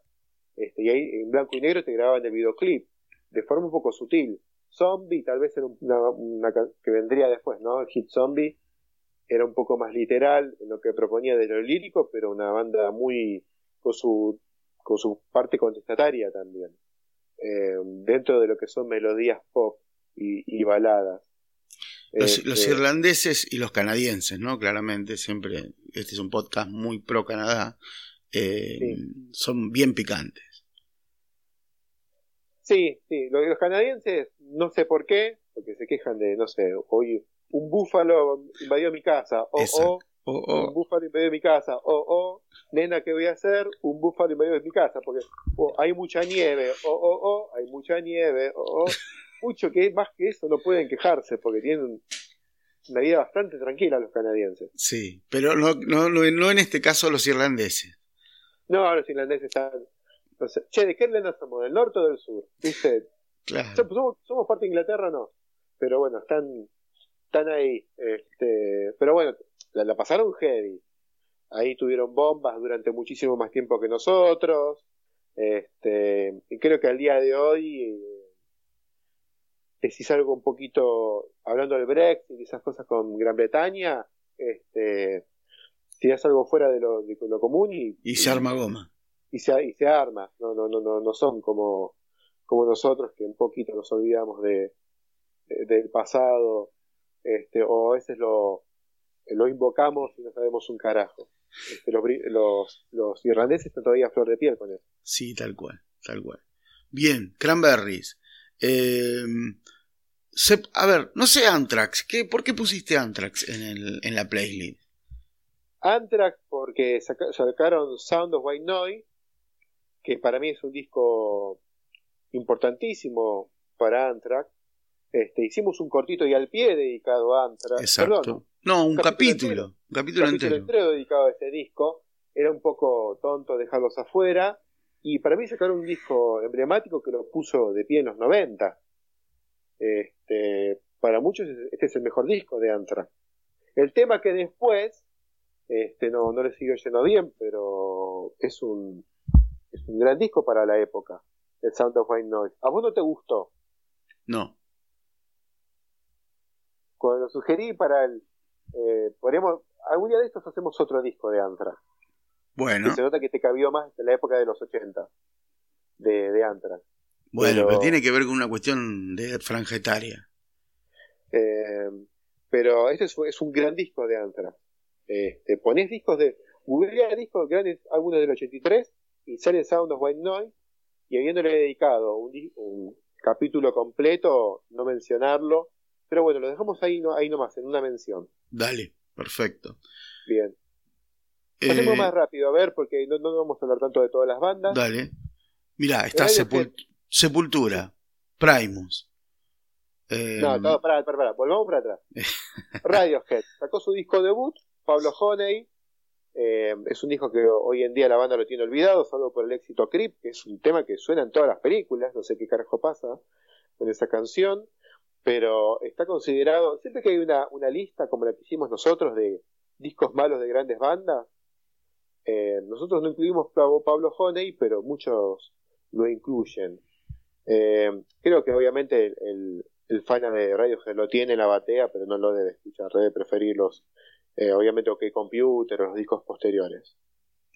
este, y ahí en blanco y negro te grababan el videoclip, de forma un poco sutil. Zombie, tal vez era una, que vendría después, ¿no? Hit Zombie era un poco más literal en lo que proponía de lo lírico, pero una banda muy con su, con su parte contestataria también, eh, dentro de lo que son melodías pop y, baladas. Los, este, irlandeses y los canadienses, ¿no? Claramente, siempre, este es un podcast muy pro Canadá, eh, son bien picantes. Sí, sí, los, canadienses, no sé por qué, porque se quejan de, no sé, hoy un búfalo invadió mi casa, o, o, un búfalo invadió mi casa, o, o, nena, ¿qué voy a hacer? Un búfalo invadió mi casa, porque hay mucha nieve, o, o, o, hay mucha nieve, o, o, mucho que más que eso no pueden quejarse, porque tienen una vida bastante tranquila los canadienses. Sí, pero no, no, no en este caso los irlandeses. No, los irlandeses están che, ¿de qué lena somos? ¿Del norte o del sur? ¿Viste? ¿Somos, parte de Inglaterra no? Pero bueno, están, están ahí. Este, pero bueno, la, pasaron heavy. Ahí tuvieron bombas durante muchísimo más tiempo que nosotros. Este, y creo que al día de hoy, decís algo un poquito, hablando del Brexit y esas cosas con Gran Bretaña, este, tirás algo fuera de lo, de lo común y, y se arma goma y se, y se arma, no, no, no, no, no son como, como nosotros que un poquito nos olvidamos de, del pasado, este, o a veces lo, lo invocamos y no sabemos un carajo. Este, los, los, los, irlandeses están todavía a flor de piel con eso. Sí, tal cual, tal cual. Bien, Cranberries. Eh, a ver, no sé Anthrax, ¿qué, ¿por qué pusiste Anthrax en, el, en la playlist? Anthrax porque sacaron Sound of White Noise que para mí es un disco importantísimo para Anthrax. Este, hicimos un cortito y al pie dedicado a Anthrax. Exacto. no, un, capítulo, un capítulo, entero. dedicado a este disco. Era un poco tonto dejarlos afuera. Y para mí sacaron un disco emblemático que lo puso de pie en los 90. Este, para muchos este es el mejor disco de Anthrax. El tema que después este, no, no le siguió yendo bien, pero es un, es un gran disco para la época, el Sound of White Noise. ¿A vos no te gustó? No. Cuando lo sugerí para el... Eh, podríamos, algún día de estos hacemos otro disco de Anthrax. Bueno. se nota que te cabió más en la época de los 80, de, de Anthrax. Bueno, pero, tiene que ver con una cuestión de franja etaria. Eh, pero este es, un gran disco de Anthrax. Este, ponés discos de. Googlea discos grandes, algunos del 83, y sale Sound of White Noise, y habiéndole dedicado un, capítulo completo, no mencionarlo, pero bueno, lo dejamos ahí, no, ahí nomás, en una mención. Dale, perfecto. Bien. Pasemos eh, más rápido, a ver, porque no, no, vamos a hablar tanto de todas las bandas. Dale. Mira, está Sepultura, Primus. No, eh, todo, para, para, para, volvamos para atrás. Radiohead sacó su disco debut, Pablo Honey, Eh, es un disco que hoy en día la banda lo tiene olvidado, salvo por el éxito Creep, que es un tema que suena en todas las películas, no sé qué carajo pasa con esa canción, pero está considerado, siempre que hay una, una lista como la que hicimos nosotros de discos malos de grandes bandas, eh, nosotros no incluimos Pablo, Honey, pero muchos lo incluyen. Eh, creo que obviamente el, el, fan de Radiohead lo tiene en la batea, pero no lo debe escuchar, debe preferirlos, eh, obviamente OK Computer los discos posteriores.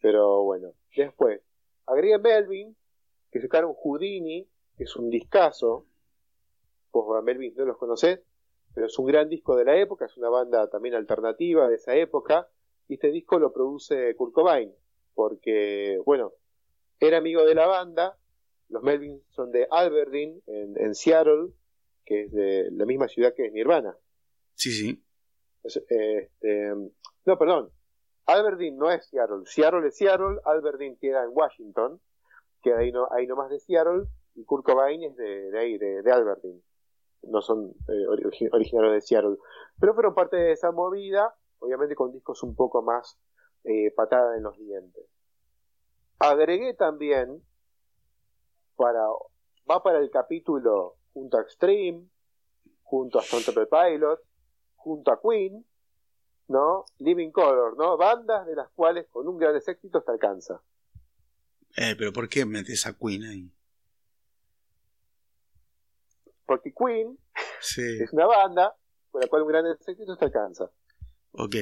Pero bueno, después, agreguen Melvin, que sacaron Houdini, que es un discazo, a Melvin no los conocés, pero es un gran disco de la época, es una banda también alternativa de esa época, y este disco lo produce Kurt Cobain, porque, bueno, era amigo de la banda, los Melvins son de Aberdeen, en, Seattle, que es de la misma ciudad que es Nirvana. Sí, sí. Este, no, perdón. Aberdeen no es Seattle. Seattle es Seattle, Aberdeen queda en Washington, que ahí, no, ahí nomás de Seattle, y Kurt Cobain es de, ahí, de, de Aberdeen. No son eh, originarios de Seattle. Pero fueron parte de esa movida, obviamente con discos un poco más eh, patada en los dientes. Agregué también para, va para el capítulo junto a Extreme, junto a Stone Temple Pilot, junto a Queen, ¿no? Living Color, ¿no? Bandas de las cuales con un gran éxito te alcanza. Eh, pero ¿por qué metes a Queen ahí? Porque Queen es una banda con la cual un gran éxito te alcanza. Ok,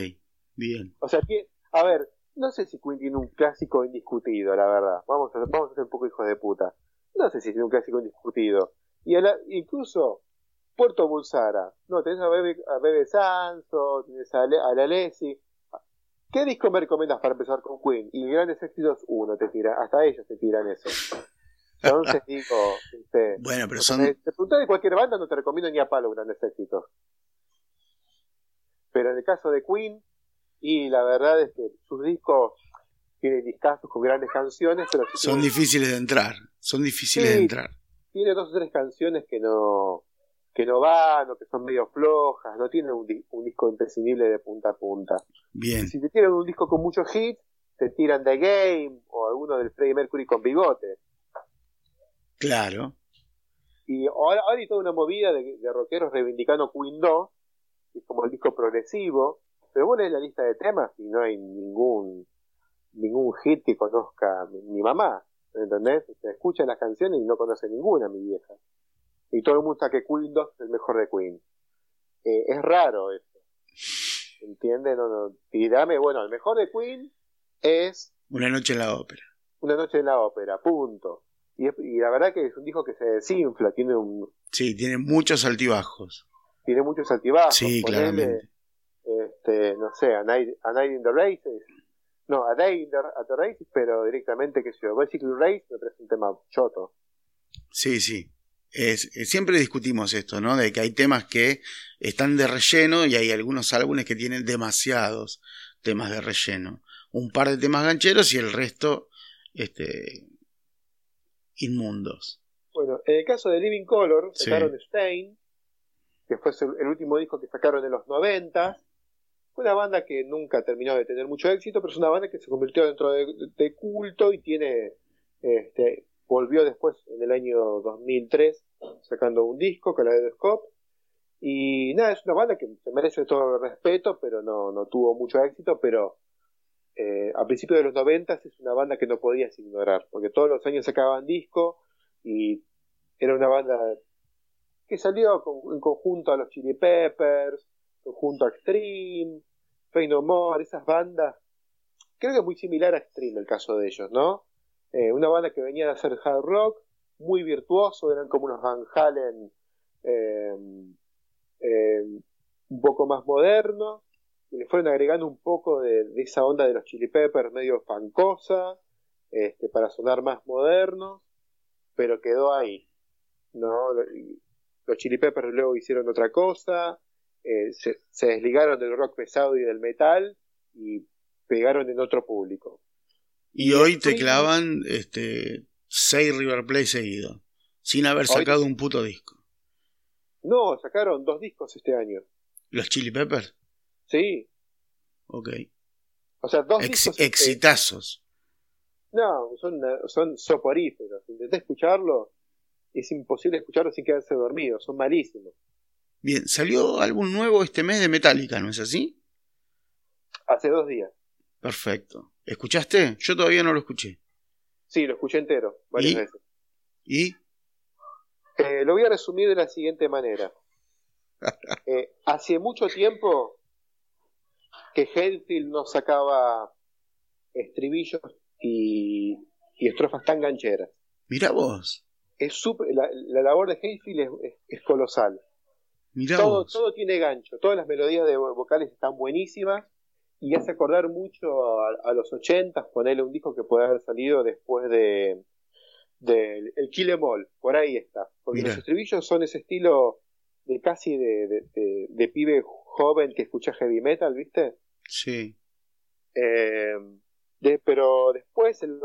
bien. O sea, que, a ver, no sé si Queen tiene un clásico indiscutido, la verdad. Vamos a, vamos a ser un poco hijos de puta no sé si tiene un clásico indiscutido. Y incluso Puerto Bulsara, no, tenés a Bebe, a Bebe Sanso, tenés a, la Leslie. ¿Qué disco me recomiendas para empezar con Queen? Y grandes éxitos, uno te tira, hasta ellos te tiran eso. Entonces digo, este, bueno, pero son... Te, te de cualquier banda, no te recomiendo ni a palo grandes éxitos. Pero en el caso de Queen, y la verdad es que sus discos tiene discos con grandes canciones, pero son difíciles de entrar, son difíciles de entrar. Tiene dos o tres canciones que no que no van o que son medio flojas, no tiene un, disco imprescindible de punta a punta. Bien. Si te tiran un disco con muchos hits, te tiran The Game o alguno del Freddie Mercury con bigote. Claro. Y ahora, hay toda una movida de, de rockeros reivindicando Queen 2, que es como el disco progresivo, pero bueno, en la lista de temas y no hay ningún ningún hit que conozca mi, mamá, ¿entendés? Se escucha las canciones y no conoce ninguna mi vieja. Y todo el mundo está que Queen 2 es el mejor de Queen. Eh, es raro eso. ¿Entiendes? No, no. dame, bueno, el mejor de Queen es... Una noche en la ópera. Una noche en la ópera, punto. Y, la verdad que es un disco que se desinfla, tiene un... Sí, tiene muchos altibajos. Tiene muchos altibajos. Sí, claramente. Este, no sé, A Night, A Night in the Races no, a Day a the Race, pero directamente que yo. Bicycle Race me parece un tema choto. Sí, sí. Es, siempre discutimos esto, ¿no? De que hay temas que están de relleno y hay algunos álbumes que tienen demasiados temas de relleno. Un par de temas gancheros y el resto, este, inmundos. Bueno, en el caso de Living Color, sacaron Stain, que fue el último disco que sacaron en los 90 una banda que nunca terminó de tener mucho éxito, pero es una banda que se convirtió dentro de, culto y tiene, este, volvió después en el año 2003 sacando un disco, Kaleidoscope, y nada, es una banda que se merece todo el respeto, pero no, no tuvo mucho éxito, pero eh, a principios de los 90 es una banda que no podías ignorar, porque todos los años sacaban disco y era una banda que salió en conjunto a los Chili Peppers, conjunto a Extreme, Fey No More, esas bandas. Creo que es muy similar a Extreme el caso de ellos, ¿no? Eh, una banda que venía de hacer hard rock, muy virtuoso, eran como unos Van Halen em, em, un poco más modernos, y le fueron agregando un poco de, esa onda de los Chili Peppers medio fancosa, este, para sonar más modernos, pero quedó ahí, ¿no? Los Chili Peppers luego hicieron otra cosa, eh, se, desligaron del rock pesado y del metal y pegaron en otro público. Y, hoy te clavan este, seis River Play seguidos, sin haber sacado un puto disco. No, sacaron dos discos este año. ¿Los Chili Peppers? Sí. Ok. O sea, dos Ex- discos, eh, exitazos. No, son, son soporíferos. Intenté escucharlo, es imposible escucharlo sin quedarse dormido, son malísimos. Bien, salió álbum nuevo este mes de Metallica, ¿no es así? Hace dos días. Perfecto. ¿Escuchaste? Yo todavía no lo escuché. Sí, lo escuché entero, varias ¿Y? veces. ¿Y? Eh, lo voy a resumir de la siguiente manera. Eh, hace mucho tiempo que Hetfield no sacaba estribillos y, y estrofas tan gancheras. Mira vos. Es súper- la, la labor de Hetfield es, es- es colosal. Mira Todo, vos. todo tiene gancho, todas las melodías de vo- vocales están buenísimas y hace acordar mucho a, a los ochentas, ponerle un disco que puede haber salido después de del el Kill Em All, por ahí está. Porque Mirá. los estribillos son ese estilo de casi de, de, de- de pibe joven que escucha heavy metal, ¿viste? Sí. Eh, pero después el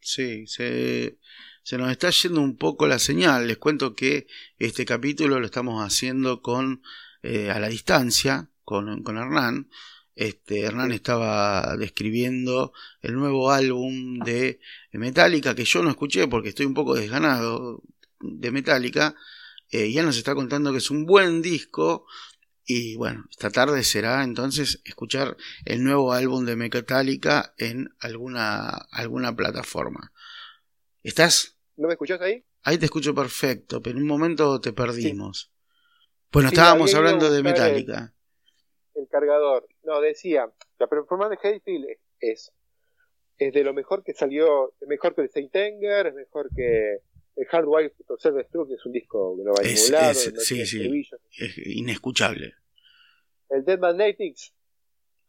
Sí, se, se nos está yendo un poco la señal. Les cuento que este capítulo lo estamos haciendo con eh, a la distancia, con, con Hernán. Este, Hernán estaba describiendo el nuevo álbum de Metallica que yo no escuché porque estoy un poco desganado de Metallica. eh, y él nos está contando que es un buen disco. Y bueno, esta tarde será entonces escuchar el nuevo álbum de Metallica en alguna, alguna plataforma. ¿Estás? ¿No me escuchás ahí? Ahí te escucho perfecto, pero en un momento te perdimos. Bueno, Sí, estábamos ido a hablando de el- Metallica. el cargador. No, decía, la performance de Hetfield es, es de lo mejor que salió, es mejor que el Saint Anger, es mejor que el Hardwire to Self-Destruct, que es un disco que no va a Es- ningún lado, es- no sí, sí. Es inescuchable. El Dead Magnetics,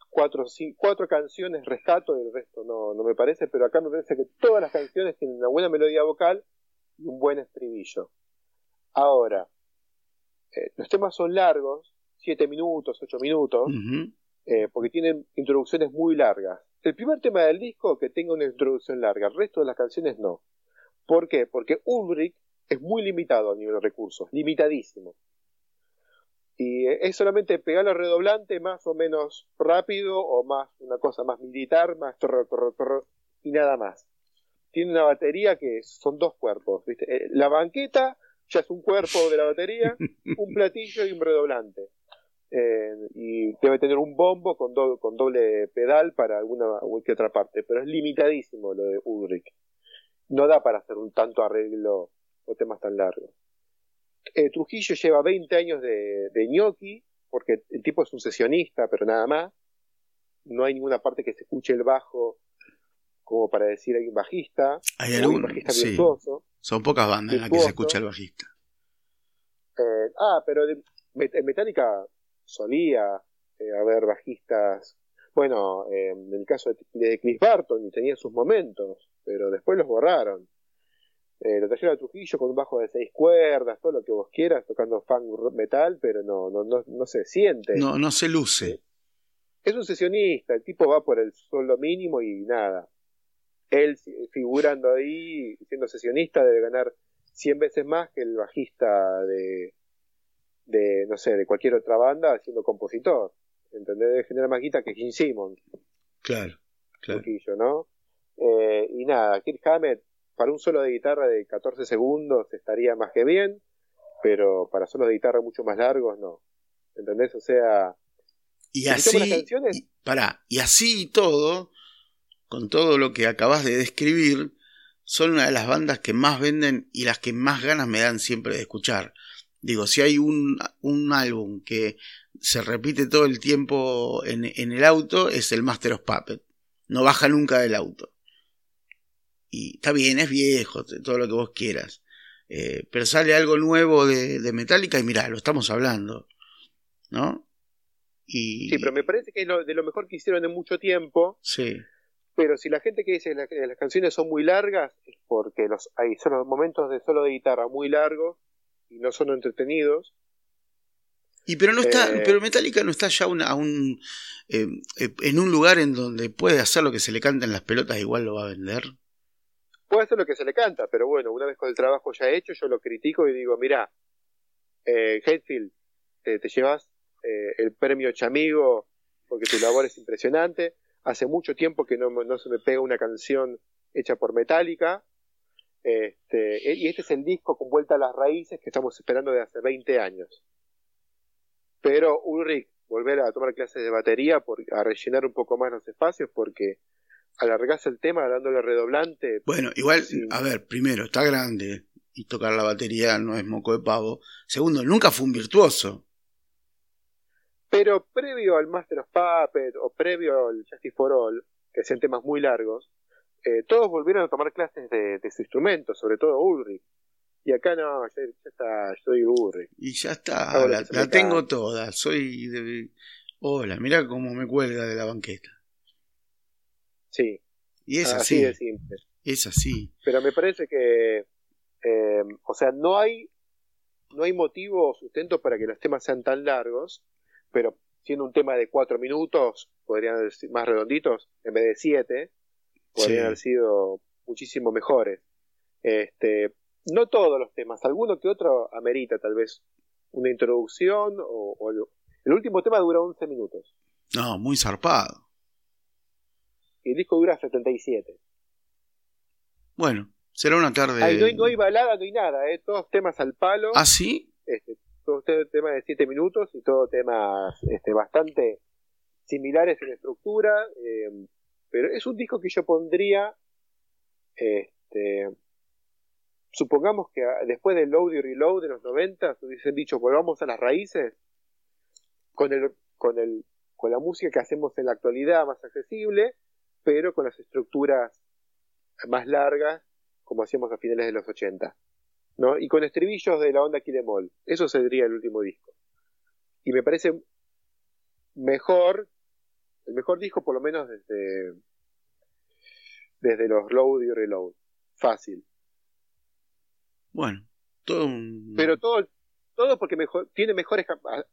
cuatro, cuatro canciones rescato, el resto no, no me parece, pero acá me parece que todas las canciones tienen una buena melodía vocal y un buen estribillo. Ahora, eh, los temas son largos, siete minutos, ocho minutos, Ujú. eh, porque tienen introducciones muy largas. El primer tema del disco que tenga una introducción larga, el resto de las canciones no. ¿Por qué? Porque Ulrich es muy limitado a nivel de recursos, limitadísimo. Y es solamente pegar al redoblante más o menos rápido o más una cosa más militar, más torro, torro, torro, y nada más. Tiene una batería que son dos cuerpos. ¿viste? Eh, La banqueta ya es un cuerpo de la batería, un platillo y un redoblante. Eh, y debe tener un bombo con, do- con doble pedal para alguna u que otra parte, pero es limitadísimo lo de Ulrich. No da para hacer un tanto arreglo o temas tan largos. Eh, Trujillo lleva 20 años de, de ñoqui, porque el tipo es un sesionista, pero nada más. No hay ninguna parte que se escuche el bajo como para decir hay un bajista, Hay hay un bajista sí. virtuoso. Son pocas bandas en las que se escucha el bajista. Eh, ah, pero de, en Metallica solía eh, haber bajistas. Bueno, eh, en el caso de, de Chris Barton, y tenía sus momentos, pero después los borraron. Eh, lo trajeron a Trujillo con un bajo de seis cuerdas, todo lo que vos quieras, tocando funk metal, pero no, no, no, no se siente. No, no se luce. Es un sesionista, el tipo va por el sueldo mínimo y nada. Él figurando ahí, siendo sesionista, debe ganar 100 veces más que el bajista de, de no sé, de cualquier otra banda siendo compositor. ¿Entendés? Debe generar más guita que Gene Simmons, Claro, claro. Trujillo, ¿no? Eh, y nada, Kirk Hammett, para un solo de guitarra de 14 segundos estaría más que bien, pero para solos de guitarra mucho más largos, no. ¿Entendés? O sea, Y ¿Y tomas las así, canciones? y, pará, y así y todo, con todo lo que acabas de describir, son una de las bandas que más venden y las que más ganas me dan siempre de escuchar. Digo, si hay un, un álbum que se repite todo el tiempo en, en el auto, es el Master of Puppet. No baja nunca del auto. Y está bien, es viejo, todo lo que vos quieras. Eh, pero sale algo nuevo de, de Metallica y mirá, lo estamos hablando. ¿No? Y, sí, pero me parece que es lo- de lo mejor que hicieron en mucho tiempo. Sí, Pero si la gente que dice que la- que las canciones son muy largas, es porque los, hay solo momentos de solo de guitarra muy largos y no son entretenidos. Y pero no está, Eh. pero Metallica no está ya una- a un, eh, eh, en un lugar en donde puede hacer lo que se le canta en las pelotas, igual lo va a vender. Puede hacer lo que se le canta, pero bueno, una vez con el trabajo ya hecho, yo lo critico y digo, mira, eh, te, llevas eh, el premio Chamigo porque tu labor es impresionante. Hace mucho tiempo que no, no se me pega una canción hecha por Metallica. Este, y este es el disco con vuelta a las raíces que estamos esperando de hace 20 años. Pero Ulrich, volver a tomar clases de batería, por, a rellenar un poco más los espacios, porque alargarse el tema dándole redoblante. Bueno, igual, a ver, primero, está grande y tocar la batería no es moco de pavo. Segundo, nunca fue un virtuoso. Pero previo al Master of Puppet o previo al Justice for All, que hacían temas muy largos, eh, todos volvieron a tomar clases de, su instrumento, sobre todo Ulrich. Y acá no, ya, está, soy Ulrich. Y ya está, la, tengo toda. Soy de... Hola, mira cómo me cuelga de la banqueta. Sí. Y es así. de simple. Es así. Pero me parece que, eh, o sea, no hay, no hay motivo o sustento para que los temas sean tan largos, pero siendo un tema de cuatro minutos, podrían haber sido más redonditos, en vez de siete, podrían haber sido muchísimo mejores. Este, no todos los temas, alguno que otro amerita tal vez una introducción o, el último tema dura 11 minutos. No, muy zarpado. El disco dura 77. Bueno, será una tarde. no, hay, no, hay, balada, no hay nada, ¿eh? todos temas al palo. ¿Ah, sí? Este, todo tema de 7 minutos y todo temas este, bastante similares en estructura. Eh, pero es un disco que yo pondría, este, supongamos que después del load y reload de los 90 hubiesen dicho volvamos a las raíces, con el, con el, con la música que hacemos en la actualidad más accesible, pero con las estructuras más largas, como hacíamos a finales de los 80. ¿no? Y con estribillos de la onda Kilemol. Eso sería el último disco. Y me parece mejor el mejor disco por lo menos desde, desde los load y reload. Fácil. Bueno, todo Pero todo, todo porque mejor, tiene mejores,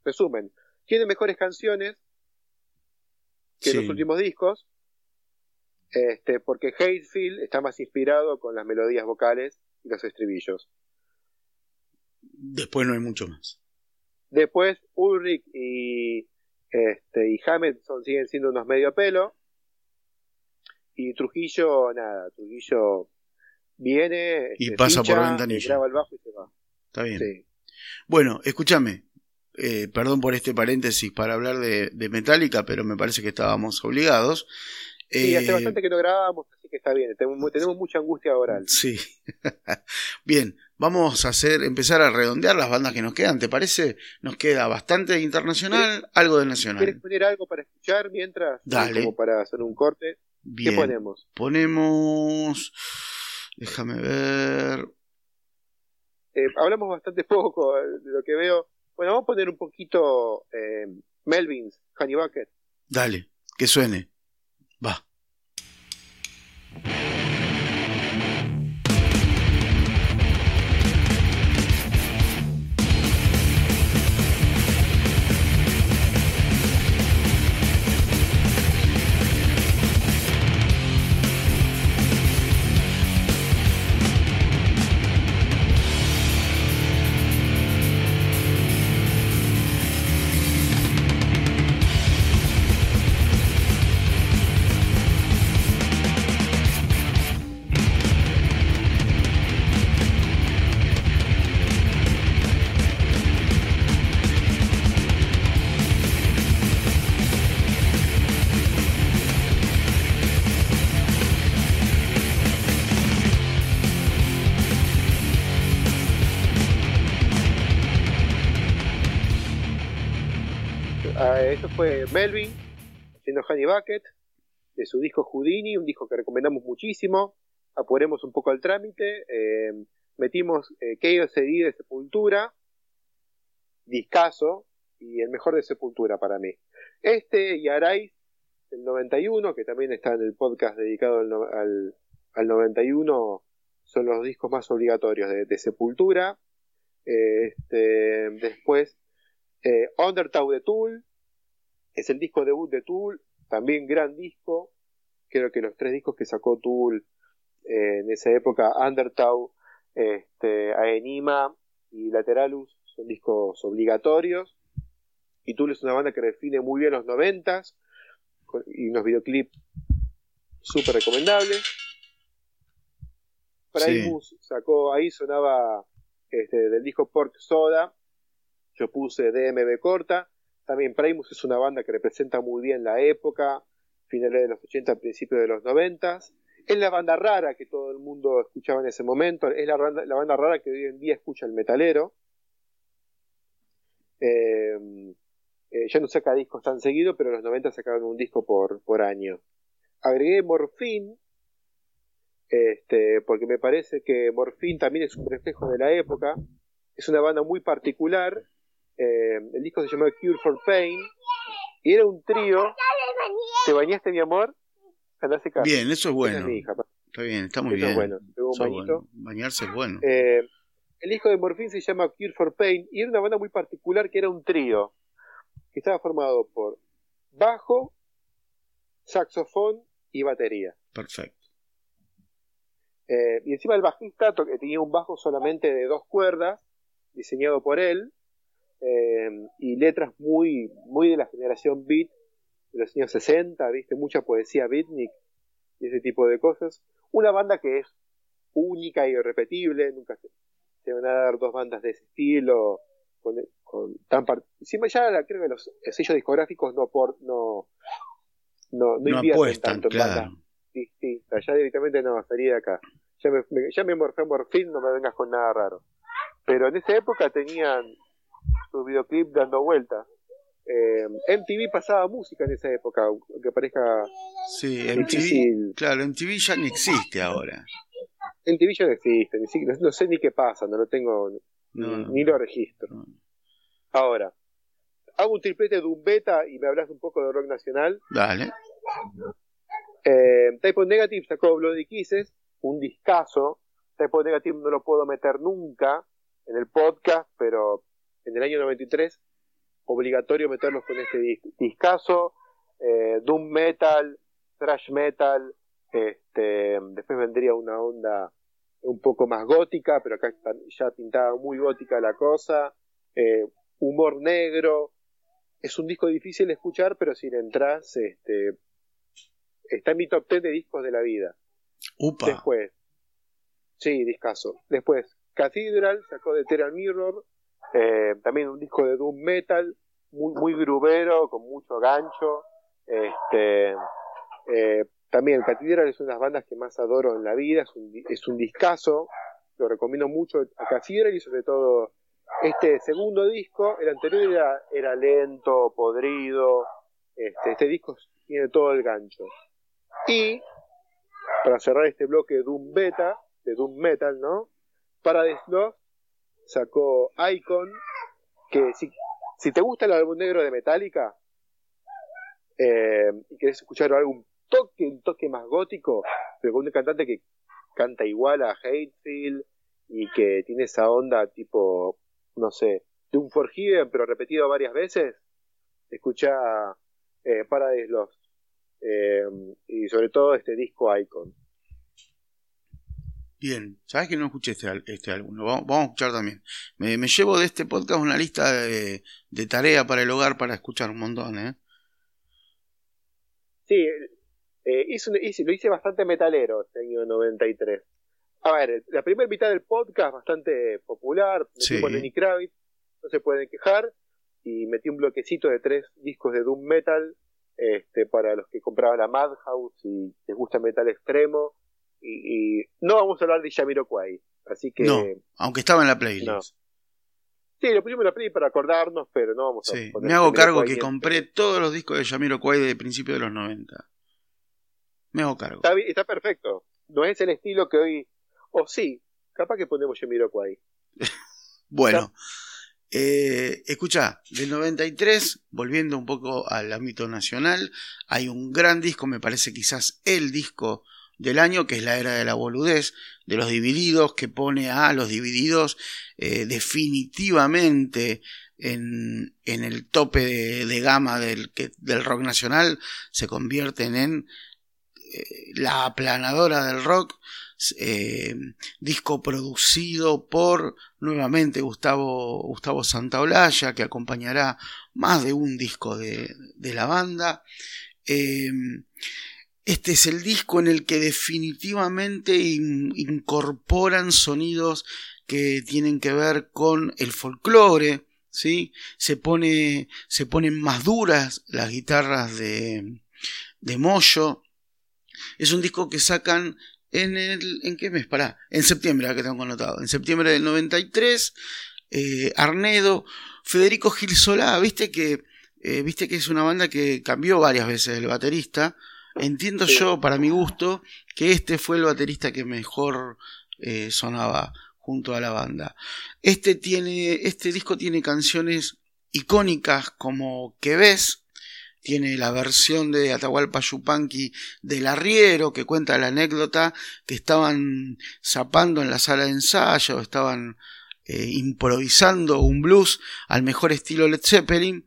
resumen, tiene mejores canciones que los últimos discos, este, porque Hatefield está más inspirado con las melodías vocales y los estribillos. Después no hay mucho más. Después Ulrich y este, y Hammett siguen siendo unos medio pelo. Y Trujillo, nada, Trujillo viene. Y pasa por ventanilla. Graba el bajo y se va. Está bien. Bueno, escúchame. Eh, perdón por este paréntesis para hablar de, de Metallica, pero me parece que estábamos obligados. Sí, hace eh, bastante que no grabábamos, así que está bien. Tenemos, tenemos mucha angustia oral. Sí. bien, vamos a hacer, empezar a redondear las bandas que nos quedan, ¿te parece? Nos queda bastante internacional, algo de nacional. ¿Quieres poner algo para escuchar mientras? Dale. Como para hacer un corte. Bien. ¿Qué ponemos? Ponemos. Déjame ver. Eh, hablamos bastante poco eh, de lo que veo. Bueno, vamos a poner un poquito eh, Melvins, Honey Bucket. Dale, que suene. Fue Melvin, haciendo Honey Bucket, de su disco Houdini, un disco que recomendamos muchísimo. Apuremos un poco al trámite. Eh, metimos eh, Chaos de Sepultura, discaso, y el mejor de Sepultura para mí. Este y Arais, el 91, que también está en el podcast dedicado al, al, 91, son los discos más obligatorios de, Sepultura. este, después, eh, Undertow de Tool, es el disco debut de Tool, también gran disco. Creo que los tres discos que sacó Tool eh, en esa época, Undertow, este, Aenima y Lateralus, son discos obligatorios. Y Tool es una banda que define muy bien los noventas, y unos videoclips súper recomendables. Primus sacó, ahí sonaba este, del disco Pork Soda, yo puse DMB corta. También Primus es una banda que representa muy bien la época, finales de los 80, principios de los 90. Es la banda rara que todo el mundo escuchaba en ese momento, es la banda, rara que hoy en día escucha el metalero. Eh, eh, ya no saca discos tan seguido, pero en los 90 sacaban un disco por, por año. Agregué Morphine, este, porque me parece que Morphine también es un reflejo de la época. Es una banda muy particular. Eh, el disco se llamaba Cure for Pain y era un trío. ¿Te bañaste, mi amor? Bien, eso es bueno. Está bien, está muy bien. bueno. Bañarse es bueno. Eh, el disco de Morphine se llama Cure for Pain y era una banda muy particular que era un trío que estaba formado por bajo, saxofón y batería. Perfecto. Eh, y encima el bajista que tenía un bajo solamente de dos cuerdas, diseñado por él, eh, y letras muy, muy de la generación beat de los años 60, viste, mucha poesía beatnik y ese tipo de cosas. Una banda que es única y irrepetible, nunca se, se van a dar dos bandas de ese estilo, con, con tan encima ya creo que los sellos discográficos no por no no, no, invierten tanto en bandas distintas, ya directamente no, salí de acá. Ya me, ya me morfé morfín, no me vengas con nada raro. Pero en esa época tenían sus videoclips dando vueltas. Eh, MTV pasaba música en esa época, aunque parezca sí, MTV, claro, MTV ya no existe ahora. MTV ya no existe, ni siquiera, no sé ni qué pasa, no lo tengo, ni, lo registro. Ahora, hago un triplete de un beta y me hablas un poco de rock nacional. Dale. Eh, Type of Negative sacó Bloody Kisses, un discazo. Type of Negative no lo puedo meter nunca en el podcast, pero en el año 93 obligatorio meterlos con este discazo. Eh, Doom Metal, Thrash Metal, este, después vendría una onda un poco más gótica, pero acá ya pintaba muy gótica la cosa. Eh, humor negro. Es un disco difícil de escuchar, pero si le entras, este, está en mi top 10 de discos de la vida. Upa. Después, sí, discazo. Después, Cathedral sacó de Terra Mirror, eh, también un disco de Doom Metal, muy, muy grubero, con mucho gancho. Este, eh, también Cathedral es una de las bandas que más adoro en la vida, es un, es un discazo, lo recomiendo mucho a Cathedral y sobre todo este segundo disco, el anterior era, era lento, podrido, este, este disco tiene todo el gancho. Y, para cerrar este bloque de Doom Beta, de Doom Metal, ¿no? Paradise Lost sacó Icon, que si, si te gusta el álbum negro de Metallica, eh, y querés escuchar algún toque, un toque más gótico, pero con un cantante que canta igual a Hatefield y que tiene esa onda tipo, no sé, de un Forgiven pero repetido varias veces, escucha eh, Paradise Lost eh, y sobre todo este disco Icon. Bien, sabes que no escuché este, este álbum, lo vamos, a escuchar también. Me, llevo de este podcast una lista de, de tarea para el hogar para escuchar un montón, ¿eh? Sí, eh, hice, lo hice bastante metalero este año 93. A ver, la primera mitad del podcast bastante popular, metí con Lenny Kravitz, no se pueden quejar, y metí un bloquecito de tres discos de Doom Metal este, para los que compraban la Madhouse y les gusta metal extremo. Y, no vamos a hablar de Jamiroquai, así que... No, aunque estaba en la playlist. Sí, lo pusimos en la playlist para acordarnos, pero no vamos a... Sí, me hago cargo que compré todos los discos de Jamiroquai de principio de los 90. Me hago cargo. Está, perfecto. No es el estilo que hoy. O sí, capaz que ponemos Yamiroquai. bueno. Eh, escucha, del 93, volviendo un poco al ámbito nacional, hay un gran disco, me parece quizás el disco del año, que es la era de la boludez, de los divididos, que pone a los divididos eh, definitivamente en, en, el tope de, de gama del, del rock nacional, se convierten en la aplanadora del rock, eh, disco producido por nuevamente Gustavo, Gustavo Santaolalla, que acompañará más de un disco de, la banda. Este es el disco en el que definitivamente incorporan sonidos que tienen que ver con el folclore, ¿sí? Se, pone, se ponen más duras las guitarras de, de Moyo. Es un disco que sacan en el... ¿En qué mes? Pará. En septiembre, que tengo anotado. En septiembre del 93. Eh, Arnedo. Federico Gil Solá. Viste que, eh, viste que es una banda que cambió varias veces el baterista. Entiendo yo, para mi gusto, que este fue el baterista que mejor eh, sonaba junto a la banda. Este, tiene, este disco tiene canciones icónicas como Que ves, tiene la versión de Atahualpa Yupanqui del arriero que cuenta la anécdota que estaban zapando en la sala de ensayo, estaban eh, improvisando un blues al mejor estilo Led Zeppelin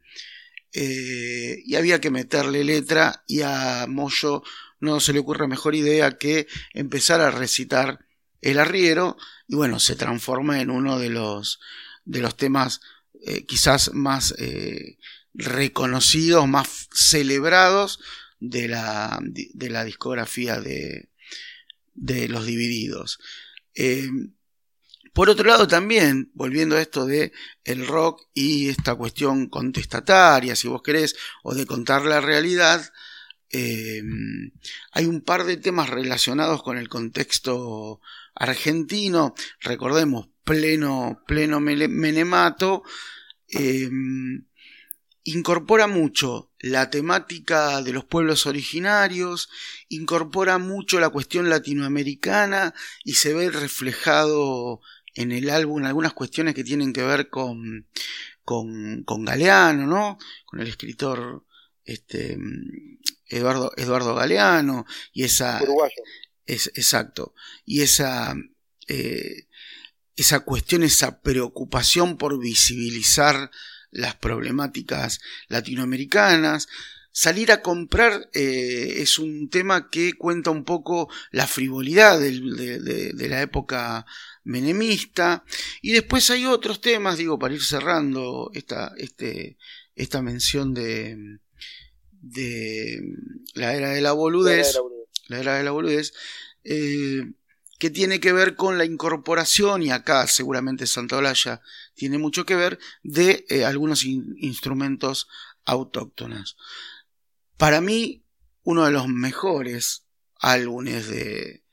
eh, y había que meterle letra y a Moyo no se le ocurre mejor idea que empezar a recitar el arriero y bueno se transforma en uno de los de los temas eh, quizás más reconocidos, más celebrados de la, de la discografía de, de los divididos. Eh, por otro lado también, volviendo a esto de el rock y esta cuestión contestataria, si vos querés, o de contar la realidad, eh, hay un par de temas relacionados con el contexto argentino, recordemos, pleno, pleno menemato, eh, incorpora mucho la temática de los pueblos originarios, incorpora mucho la cuestión latinoamericana y se ve reflejado en el álbum algunas cuestiones que tienen que ver con, con, con Galeano, ¿no? Con el escritor este, Eduardo, Eduardo Galeano y esa... Es, exacto. Y esa... Eh, esa cuestión, esa preocupación por visibilizar las problemáticas latinoamericanas. Salir a comprar eh, es un tema que cuenta un poco la frivolidad de, la época menemista. Y después hay otros temas, digo, para ir cerrando esta, este, esta mención de, de la era de la boludez. La era de la boludez. Eh, que tiene que ver con la incorporación, y acá seguramente Santa Olalla tiene mucho que ver, de eh, algunos instrumentos autóctonos. Para mí, uno de los mejores álbumes de,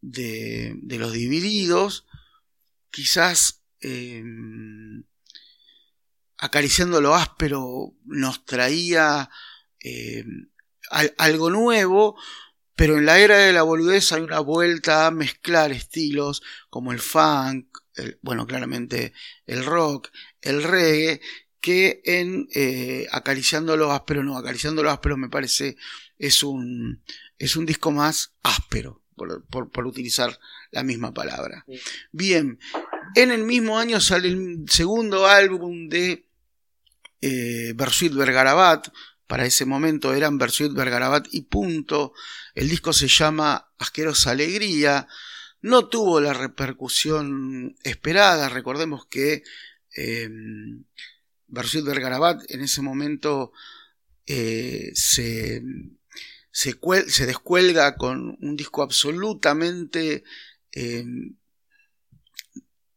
de, los divididos, quizás em, acariciando lo áspero nos traía em, algo nuevo, pero en la era de la boludez hay una vuelta a mezclar estilos como el funk, bueno, claramente el rock, el reggae, que en eh, Acariciando lo áspero, no, Acariciando lo áspero me parece es un, es un disco más áspero, por, utilizar la misma palabra. Bien, en el mismo año sale el segundo álbum de eh, Bersuit Bergarabat, para ese momento eran Bersuit Bergarabat y punto. El disco se llama Asquerosa Alegría. No tuvo la repercusión esperada. Recordemos que eh, Bersuit Bergarabat en ese momento eh, se, se, descuelga con un disco absolutamente em,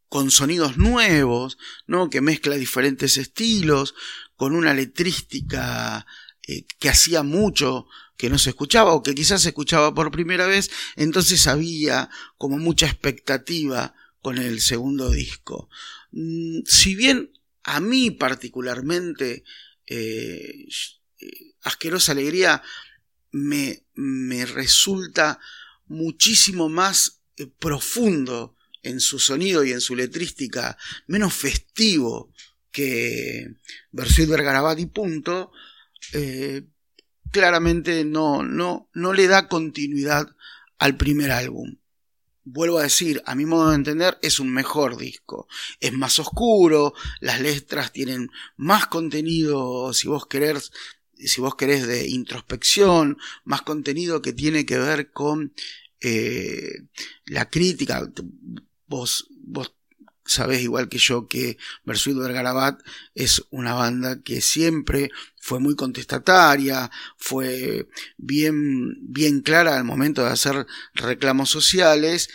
con sonidos nuevos, ¿no? que mezcla diferentes estilos, con una letrística eh, que hacía mucho que no se escuchaba o que quizás se escuchaba por primera vez, entonces había como mucha expectativa con el segundo disco. Mm, si bien a mí particularmente eh, eh, Asquerosa Alegría me, me, resulta muchísimo más profundo en su sonido y en su letrística, menos festivo que Versuit Vergarabat punto, eh, claramente no, no, no le da continuidad al primer álbum. Vuelvo a decir, a mi modo de entender, es un mejor disco. Es más oscuro, las letras tienen más contenido, si vos querés, si vos querés de introspección, más contenido que tiene que ver con eh, la crítica. Vos, vos sabes igual que yo que Versuit Vergarabat es una banda que siempre fue muy contestataria, fue bien, bien clara al momento de hacer reclamos sociales.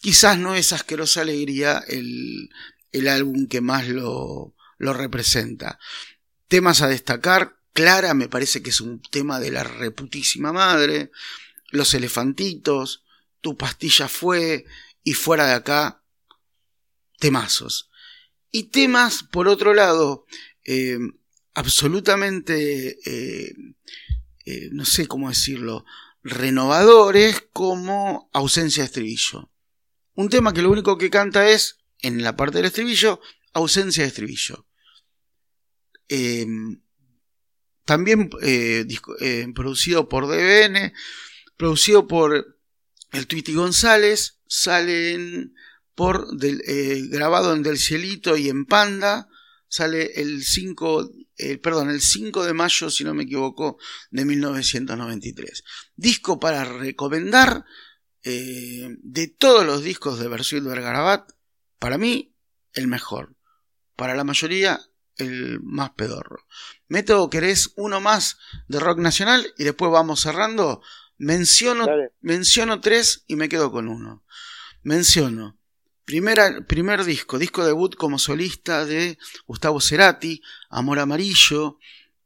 Quizás no es asquerosa alegría el, el álbum que más lo, lo representa. Temas a destacar, Clara me parece que es un tema de la reputísima madre, Los elefantitos, Tu pastilla fue y fuera de acá temazos. Y temas, por otro lado, eh, absolutamente, eh, eh, no sé cómo decirlo, renovadores como ausencia de estribillo. Un tema que lo único que canta es, en la parte del estribillo, ausencia de estribillo. también producido por DBN, producido por el Tweety González, sale en por del, eh, grabado en Del Cielito y en Panda. Sale el 5, eh, perdón, el 5 de mayo, si no me equivoco, de 1993. Disco para recomendar eh, de todos los discos de Versuit Vergarabat, para mí, el mejor. Para la mayoría, el más pedorro. Método, ¿querés uno más de rock nacional? Y después vamos cerrando. Menciono, menciono tres y me quedo con uno. Menciono primer disco, disco debut como solista de Gustavo Cerati, Amor Amarillo.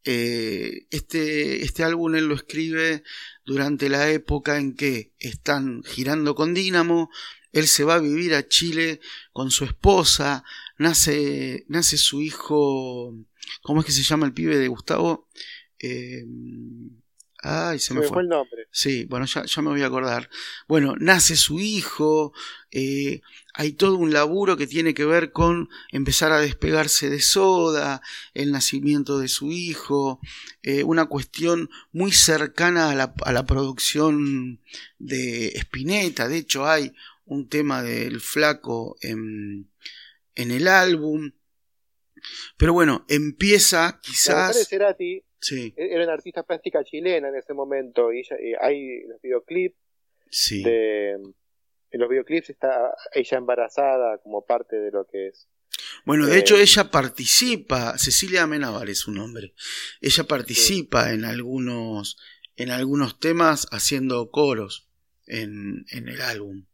Eh, este, este álbum él lo escribe durante la época en que están girando con Dínamo. Él se va a vivir a Chile con su esposa. Nace, nace su hijo. ¿Cómo es que se llama el pibe de Gustavo? Eh, Ay, se, me, fue. el nombre. Sí, bueno, ya, ya, me voy a acordar. Bueno, nace su hijo, eh, hay todo un laburo que tiene que ver con empezar a despegarse de Soda, el nacimiento de su hijo, eh, una cuestión muy cercana a la, a la producción de Spinetta. De hecho, hay un tema del flaco en, en el álbum. Pero bueno, empieza quizás... Sí. E-, era una artista plástica chilena en ese momento y, hay los videoclips sí. en los videoclips está ella embarazada como parte de lo que es bueno, de hecho eh, ella participa, Cecilia Amenábar es su nombre. Ella participa en algunos en algunos temas haciendo coros en, en el álbum.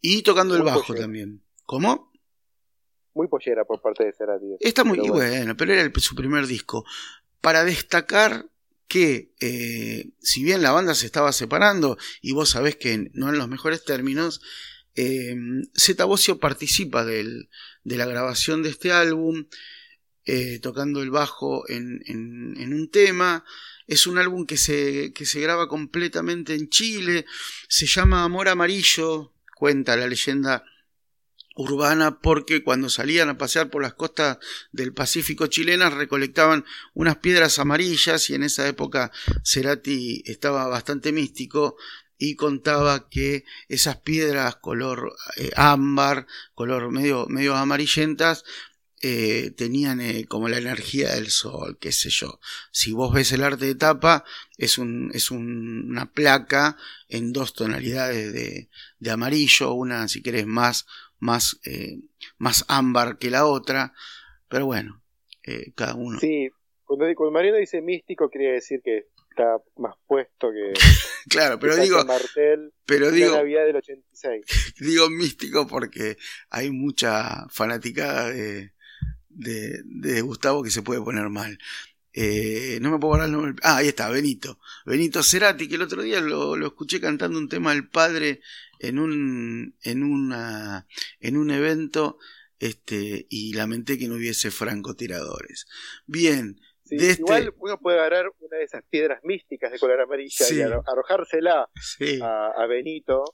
Y tocando el bajo también. ¿Cómo? Muy pollera por parte de Cerati. Está muy bueno. pero era su primer disco. Para destacar que, eh, si bien la banda se estaba separando, y vos sabés que no en los mejores términos, eh, Zeta Bocio participa del, de la grabación de este álbum, eh, tocando el bajo en, en, en, un tema. Es un álbum que se, que se graba completamente en Chile, se llama Amor Amarillo, cuenta la leyenda urbana porque cuando salían a pasear por las costas del Pacífico chilenas recolectaban unas piedras amarillas y en esa época Cerati estaba bastante místico y contaba que esas piedras color eh, ámbar, color medio, medio amarillentas, eh, tenían eh, como la energía del sol, qué sé yo. Si vos ves el arte de tapa, es, un, es una placa en dos tonalidades de, de amarillo, una si querés más más, eh, más ámbar que la otra, pero bueno, eh, cada uno. Sí, cuando, cuando Mariano dice místico, quería decir que está más puesto que. claro, pero digo. pero digo. Navidad del 86. digo místico porque hay mucha fanaticada de, de, de Gustavo que se puede poner mal. Eh, no me puedo hablar el nombre. Ah, ahí está, Benito. Benito Cerati, que el otro día lo, lo escuché cantando un tema del padre en un, en una, en un evento, este, y lamenté que no hubiese francotiradores. Bien. de este... Igual uno puede agarrar una de esas piedras místicas de color amarilla y arrojársela a, Benito.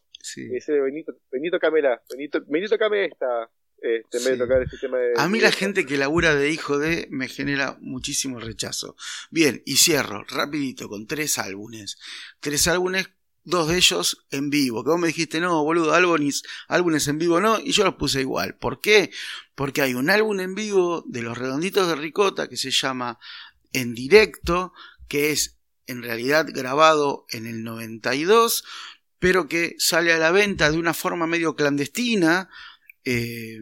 Benito, Benito Camela, Benito, Benito Came esta, este, este tema de, a mí la gente que labura de hijo de me genera muchísimo rechazo. Bien, y cierro rapidito con tres álbumes. Tres álbumes dos de ellos en vivo. Que vos me dijiste, no, boludo, álbumes, álbumes en vivo no, y yo los puse igual. ¿Por qué? Porque hay un álbum en vivo de los redonditos de Ricota que se llama En directo, que es en realidad grabado en el 92, pero que sale a la venta de una forma medio clandestina, eh,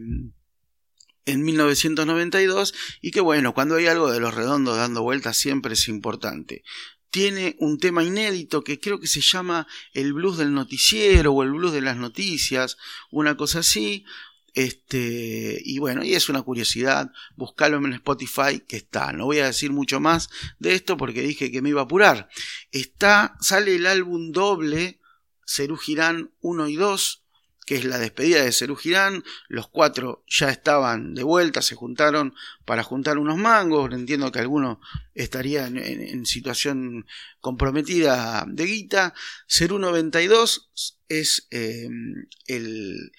en 1992 y que bueno, cuando hay algo de los redondos dando vueltas siempre es importante. Tiene un tema inédito que creo que se llama el blues del noticiero o el blues de las noticias, una cosa así. Este, y bueno, y es una curiosidad, buscarlo en Spotify que está. No voy a decir mucho más de esto porque dije que me iba a apurar. Está, sale el álbum doble, Cerú Girán 1 y 2, que es la despedida de Cerú Girán. Los cuatro ya estaban de vuelta, se juntaron para juntar unos mangos. Entiendo que alguno estaría en, situación comprometida de guita. Cerú 92 es eh, el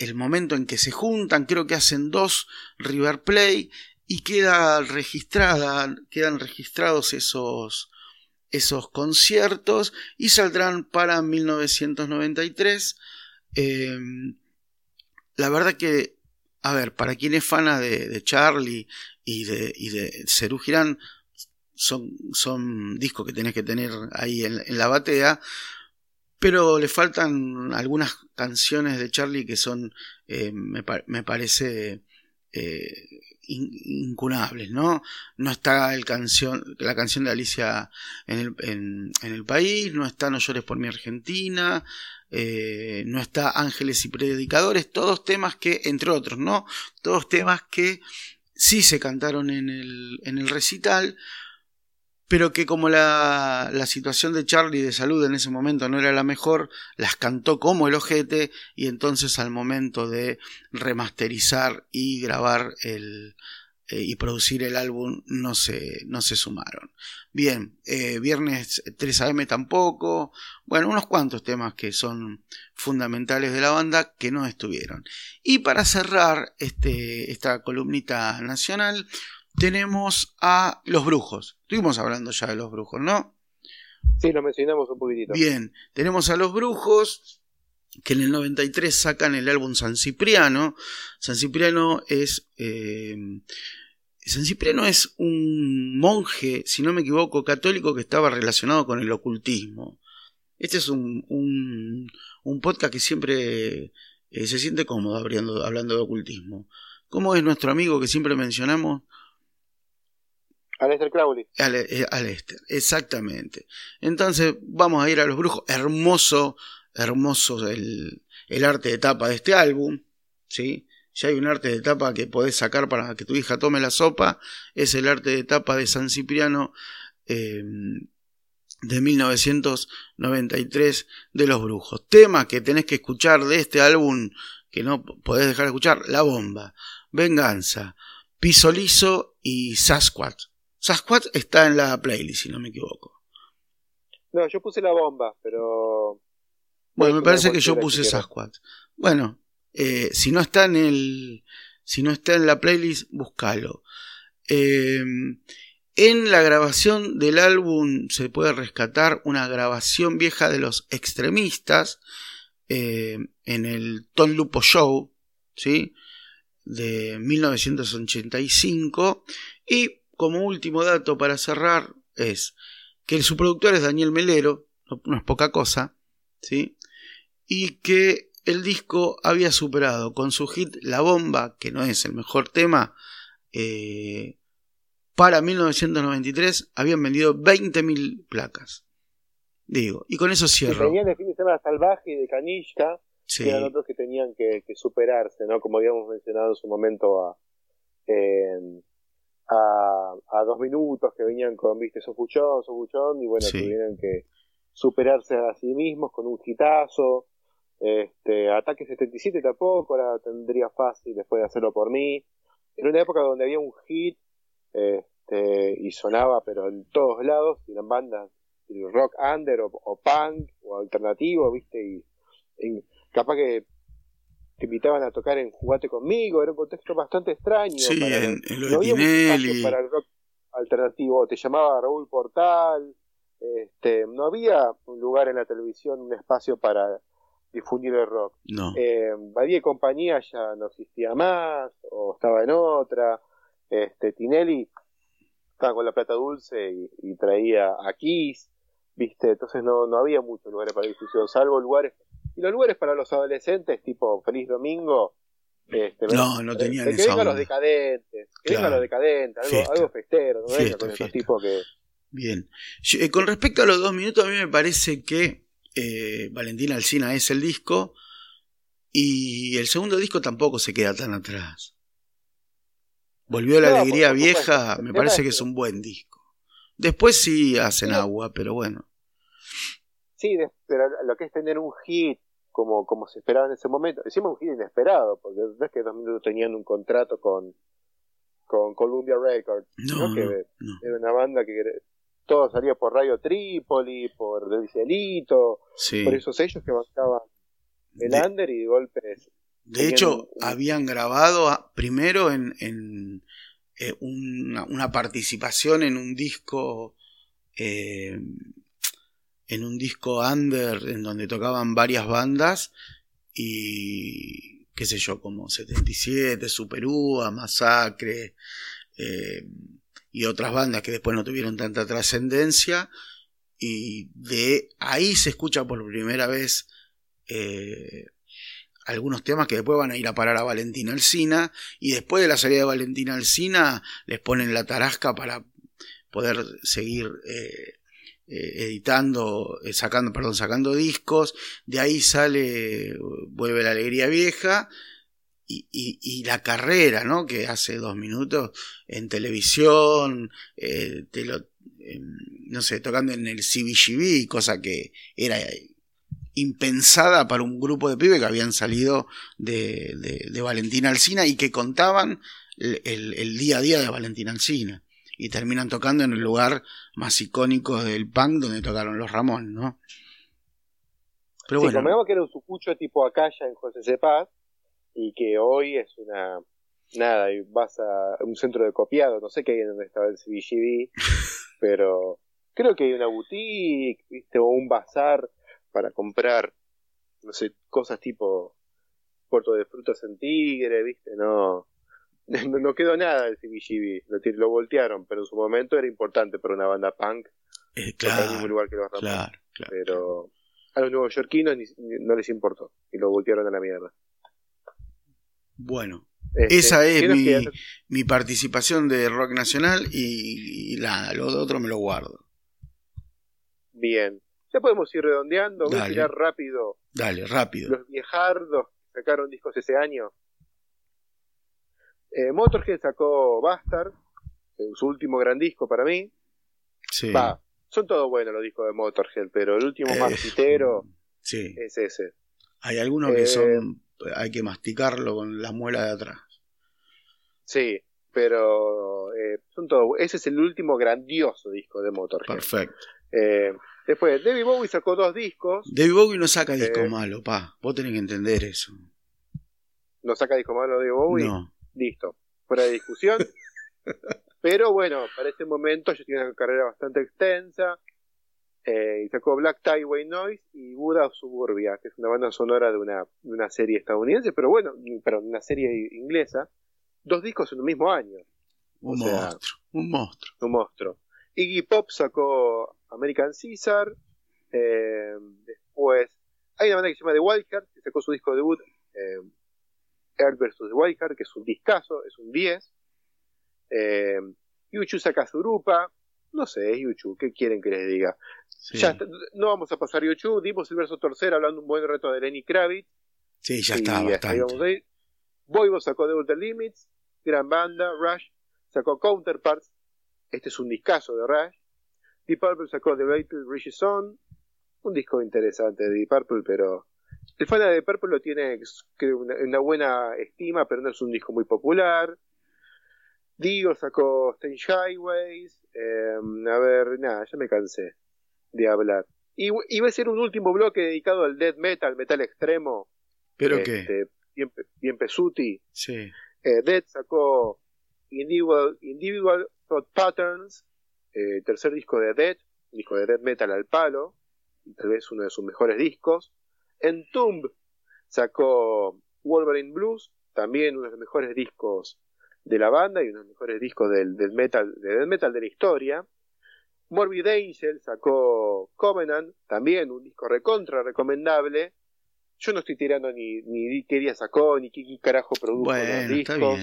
el momento en que se juntan, creo que hacen dos River Play y queda registrada, quedan registrados esos, esos conciertos y saldrán para 1993. Em, la verdad que, a ver, para quien es fana de, Charlie y de, y de Cerú Girán, son, son discos que tenés que tener ahí en, la batea, pero le faltan algunas canciones de Charlie que son, eh, me, parece, eh, incunables, ¿no? No está el canción, la canción de Alicia en el, en, el país, no está No llores por mi Argentina, eh, no está Ángeles y Predicadores, todos temas que, entre otros, ¿no? Todos temas que sí se cantaron en el, en el recital, pero que como la, la, situación de Charlie de salud en ese momento no era la mejor, las cantó como el ojete y entonces al momento de remasterizar y grabar el, eh, y producir el álbum no se, no se sumaron. Bien, eh, viernes 3 AM tampoco, bueno, unos cuantos temas que son fundamentales de la banda que no estuvieron. Y para cerrar este, esta columnita nacional, tenemos a Los Brujos. Estuvimos hablando ya de Los Brujos, ¿no? Sí, lo mencionamos un poquitito. Bien, tenemos a Los Brujos, que en el 93 sacan el álbum San Cipriano. San Cipriano es... Eh, San Cipriano es un monje, si no me equivoco, católico que estaba relacionado con el ocultismo. Este es un, un, podcast que siempre eh, se siente cómodo hablando, hablando de ocultismo. ¿Cómo es nuestro amigo que siempre mencionamos? Alester Crowley. Eh, exactamente. Entonces vamos a ir a los brujos. Hermoso, hermoso el, el arte de tapa de este álbum. ¿sí? Ya hay un arte de tapa que podés sacar para que tu hija tome la sopa. Es el arte de tapa de San Cipriano eh, de 1993 de los brujos. Tema que tenés que escuchar de este álbum que no podés dejar de escuchar. La bomba, Venganza, Piso Liso y Sasquatch. Sasquatch está en la playlist, si no me equivoco. No, yo puse la bomba, pero. Bueno, me parece que yo puse Sasquatch. Bueno, eh, si no está en el. Si no está en la playlist, búscalo. Eh, en la grabación del álbum se puede rescatar una grabación vieja de los extremistas eh, en el Ton Lupo Show, ¿sí? de 1985 y como último dato para cerrar es que su productor es Daniel Melero, no, es poca cosa, ¿sí? Y que el disco había superado con su hit La Bomba, que no es el mejor tema, eh, para 1993 habían vendido 20.000 placas. Digo, y con eso cierro. tenían el fin de semana salvaje de Canilla, que eran otros que tenían que, superarse, ¿no? Como habíamos mencionado en su momento a, a, dos minutos que venían con, viste, sofuchón, sofuchón, y bueno, tuvieron que superarse a sí mismos con un hitazo. Este, Ataque 77 tampoco la tendría fácil después de hacerlo por mí. En una época donde había un hit este, y sonaba, pero en todos lados, y eran bandas rock under o, punk o alternativo, viste, y, y capaz que te invitaban a tocar en Jugate conmigo, era un contexto bastante extraño. Sí, para, en, no había un para el rock alternativo, te llamaba Raúl Portal, este, no había un lugar en la televisión, un espacio para difundir el rock. No. Eh, y compañía ya no existía más, o estaba en otra. Este, Tinelli estaba con la plata dulce y, traía a Kiss, viste, entonces no, no había muchos lugares para difusión, salvo lugares y los lugares para los adolescentes, tipo Feliz Domingo, Este, no, no tenían que esa vengan los decadentes, que vengan Claro. los decadentes, algo, Fiesta. algo festero, no vengan Fiesta, con esos tipos que... Bien. Yo, eh, con respecto a los dos minutos, a mí me parece que eh, Valentina Alcina es el disco y el segundo disco tampoco se queda tan atrás. Volvió la No, alegría por vieja, me parece que es un buen disco. Después sí hacen agua, pero bueno. Sí, pero lo que es tener un hit como, como se esperaba en ese momento, encima un hit inesperado, porque no es que dos minutos tenían un contrato con, con Columbia Records, No, ¿no? que no. era una banda que todo salía por Radio Trípoli, por Del Cielito, Sí. por esos sellos que bancaban el De- under y de golpe De hecho, un- habían grabado a- primero en, en, eh, una, una participación en un disco, eh, en un disco under en donde tocaban varias bandas y qué sé yo, como 77, Superúa, Masacre eh, y otras bandas que después no tuvieron tanta trascendencia y de ahí se escucha por primera vez eh, algunos temas que después van a ir a parar a Valentina Alcina y después de la salida de Valentina Alcina les ponen la tarasca para poder seguir eh, eh, editando, sacando, perdón, sacando discos, de ahí sale, vuelve la alegría vieja y, y- y la carrera, ¿no? Que hace dos minutos en televisión, eh, te lo- eh, no sé, tocando en el CBGB, cosa que era impensada para un grupo de pibes que habían salido de, de- de Valentina Alcina y que contaban el, el- el día a día de Valentina Alcina. Y terminan tocando en el lugar más icónico del punk donde tocaron los Ramones, ¿no? Pero sí, bueno, que era un sucucho tipo Acaya en José Cepaz y que hoy es una nada, y vas a un centro de copiado, no sé qué hay en donde estaba el CBGB, pero creo que hay una boutique, viste, o un bazar para comprar, no sé, cosas tipo puerto de frutas en Tigre, viste, no no, no quedó nada del CBGB, lo, lo voltearon, pero en su momento era importante para una banda punk, eh, mismo claro, lugar que los Ramones claro, claro. pero a los neoyorquinos ni- ni- no les importó y lo voltearon a la mierda. Bueno, Este, esa es mi, que- mi participación de rock nacional y, y la, lo otro me lo guardo. Bien, ya podemos ir redondeando. Voy a tirar rápido Dale, rápido. los viejardos sacaron discos ese año. Eh, Motorhead sacó Bastard, eh, su último gran disco para mí. Sí. Va, son todos buenos los discos de Motorhead, pero el último más Eh, citero Sí. es ese. Hay algunos que Eh, son. Hay que masticarlo con la muela de atrás. Sí, pero eh, son todos. Ese es el último grandioso disco de Motorhead. Perfecto. Eh, después, David Bowie sacó dos discos. David Bowie no saca disco Eh, malo, pa. Vos tenés que entender eso. No saca disco malo de David Bowie. No. Listo. Fuera de discusión. Pero bueno, para ese momento yo tenía una carrera bastante extensa. Eh, y sacó Black Tie White Noise y Buddha of Suburbia, que es una banda sonora de una, de una serie estadounidense, pero bueno, pero una serie inglesa. Dos discos en un mismo año. Un O sea, monstruo. Un monstruo. un monstruo. Iggy Pop sacó American Caesar. eh, después, hay una banda que se llama The Wildcard, que sacó su disco debut, eh, Earth vs. The Wildcard, que es un discazo, es un 10. Eh, Yuchu saca Zurupa. No sé, es Yuchu, ¿qué quieren que les diga? Sí, Ya está, no vamos a pasar Yuchu, dimos el verso tercero hablando un buen reto de Lenny Kravitz. Sí, ya está bastante. Voivod sacó The Outer Limits, gran banda, Rush sacó Counterparts, este es un discazo de Rush. Deep Purple sacó The Reaches On, un disco interesante de Deep Purple, pero el fan de Deep Purple lo tiene creo, una, una buena estima, pero no es un disco muy popular. Dio sacó Strange Highways, eh, a ver, nada, ya me cansé de hablar. Y iba a ser un último bloque dedicado al death metal, metal extremo, ¿Pero qué? este, bien, bien pesuti. Sí. Eh, Dead sacó Individual, Individual Thought Patterns, eh, tercer disco de Dead, disco de death metal al palo, tal vez uno de sus mejores discos. Entomb sacó Wolverine Blues, también uno de los mejores discos de la banda y uno de los mejores discos del, del metal, de death metal de la historia. Morbid Angel sacó Covenant, también un disco recontra recomendable. yo no estoy tirando ni, ni qué día sacó, ni qué, carajo produjo los discos,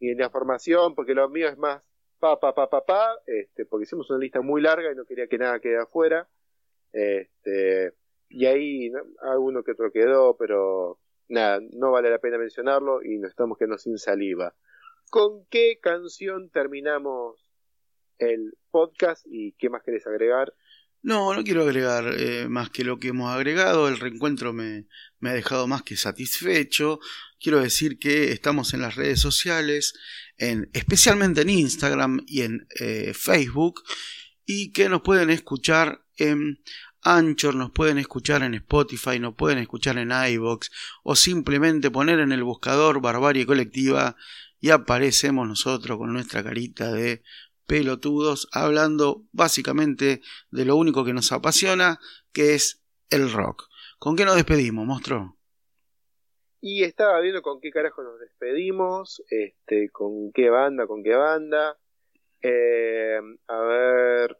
ni la formación, porque lo mío es más pa, pa, pa, pa, pa, este, porque hicimos una lista muy larga y no quería que nada quede afuera. Este, y ahí alguno que otro quedó, pero nada, no vale la pena mencionarlo y nos estamos quedando sin saliva. ¿Con qué canción terminamos el podcast y qué más querés agregar? No, no quiero agregar eh, más que lo que hemos agregado. El reencuentro me, ha dejado más que satisfecho. Quiero decir que estamos en las redes sociales, en, especialmente en Instagram y en eh, Facebook, y que nos pueden escuchar en Anchor, nos pueden escuchar en Spotify, nos pueden escuchar en iBox, o simplemente poner en el buscador Barbarie Colectiva y aparecemos nosotros con nuestra carita de pelotudos hablando básicamente de lo único que nos apasiona, que es el rock. ¿Con qué nos despedimos, monstruo? Y estaba viendo con qué carajo nos despedimos, este, con qué banda, con qué banda. Eh, a ver,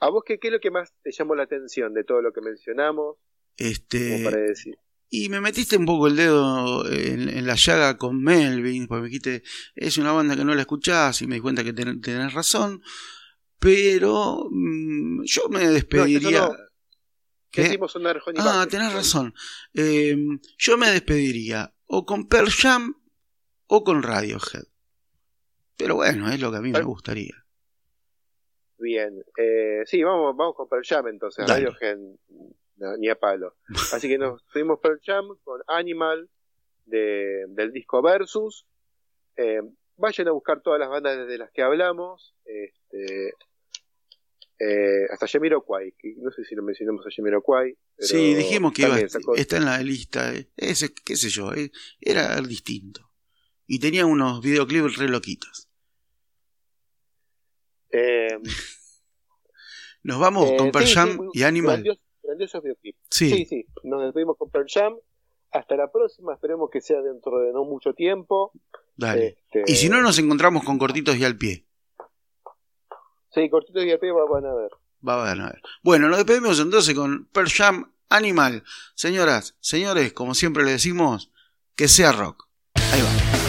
¿a vos qué, qué es lo que más te llamó la atención de todo lo que mencionamos? Este, para decir. Y me metiste un poco el dedo en, la llaga con Melvin, porque me dijiste, es una banda que no la escuchás y me di cuenta que tenés razón, pero mm, yo me despediría... ¿Qué? ah, tenés razón. Em, yo me despediría o con Pearl Jam o con Radiohead. Pero bueno, es lo que a mí me gustaría. Bien, eh, sí, vamos, vamos con Pearl Jam entonces. Radiohead ni a palo. Así que nos fuimos Pearl Jam con Animal de, del disco Versus. Eh, vayan a buscar todas las bandas de las que hablamos. Este, eh, hasta Jamiroquai, no sé si lo mencionamos a Jamiroquai. sí, dijimos que iba, está en la lista. Ese, qué sé yo, eh, era distinto. Y tenía unos videoclips re loquitos. Nos vamos con Pearl Jam y Animal grandiosos videoclips. Sí. sí, Nos despedimos con Pearl Jam. Hasta la próxima, esperemos que sea dentro de no mucho tiempo. Dale. Este, y si no, nos encontramos con cortitos y al pie. Sí, cortitos y al pie van a ver. Va a ver, a ver. Bueno, nos despedimos entonces con Pearl Jam Animal. Señoras, señores, como siempre le decimos, que sea rock. Ahí va.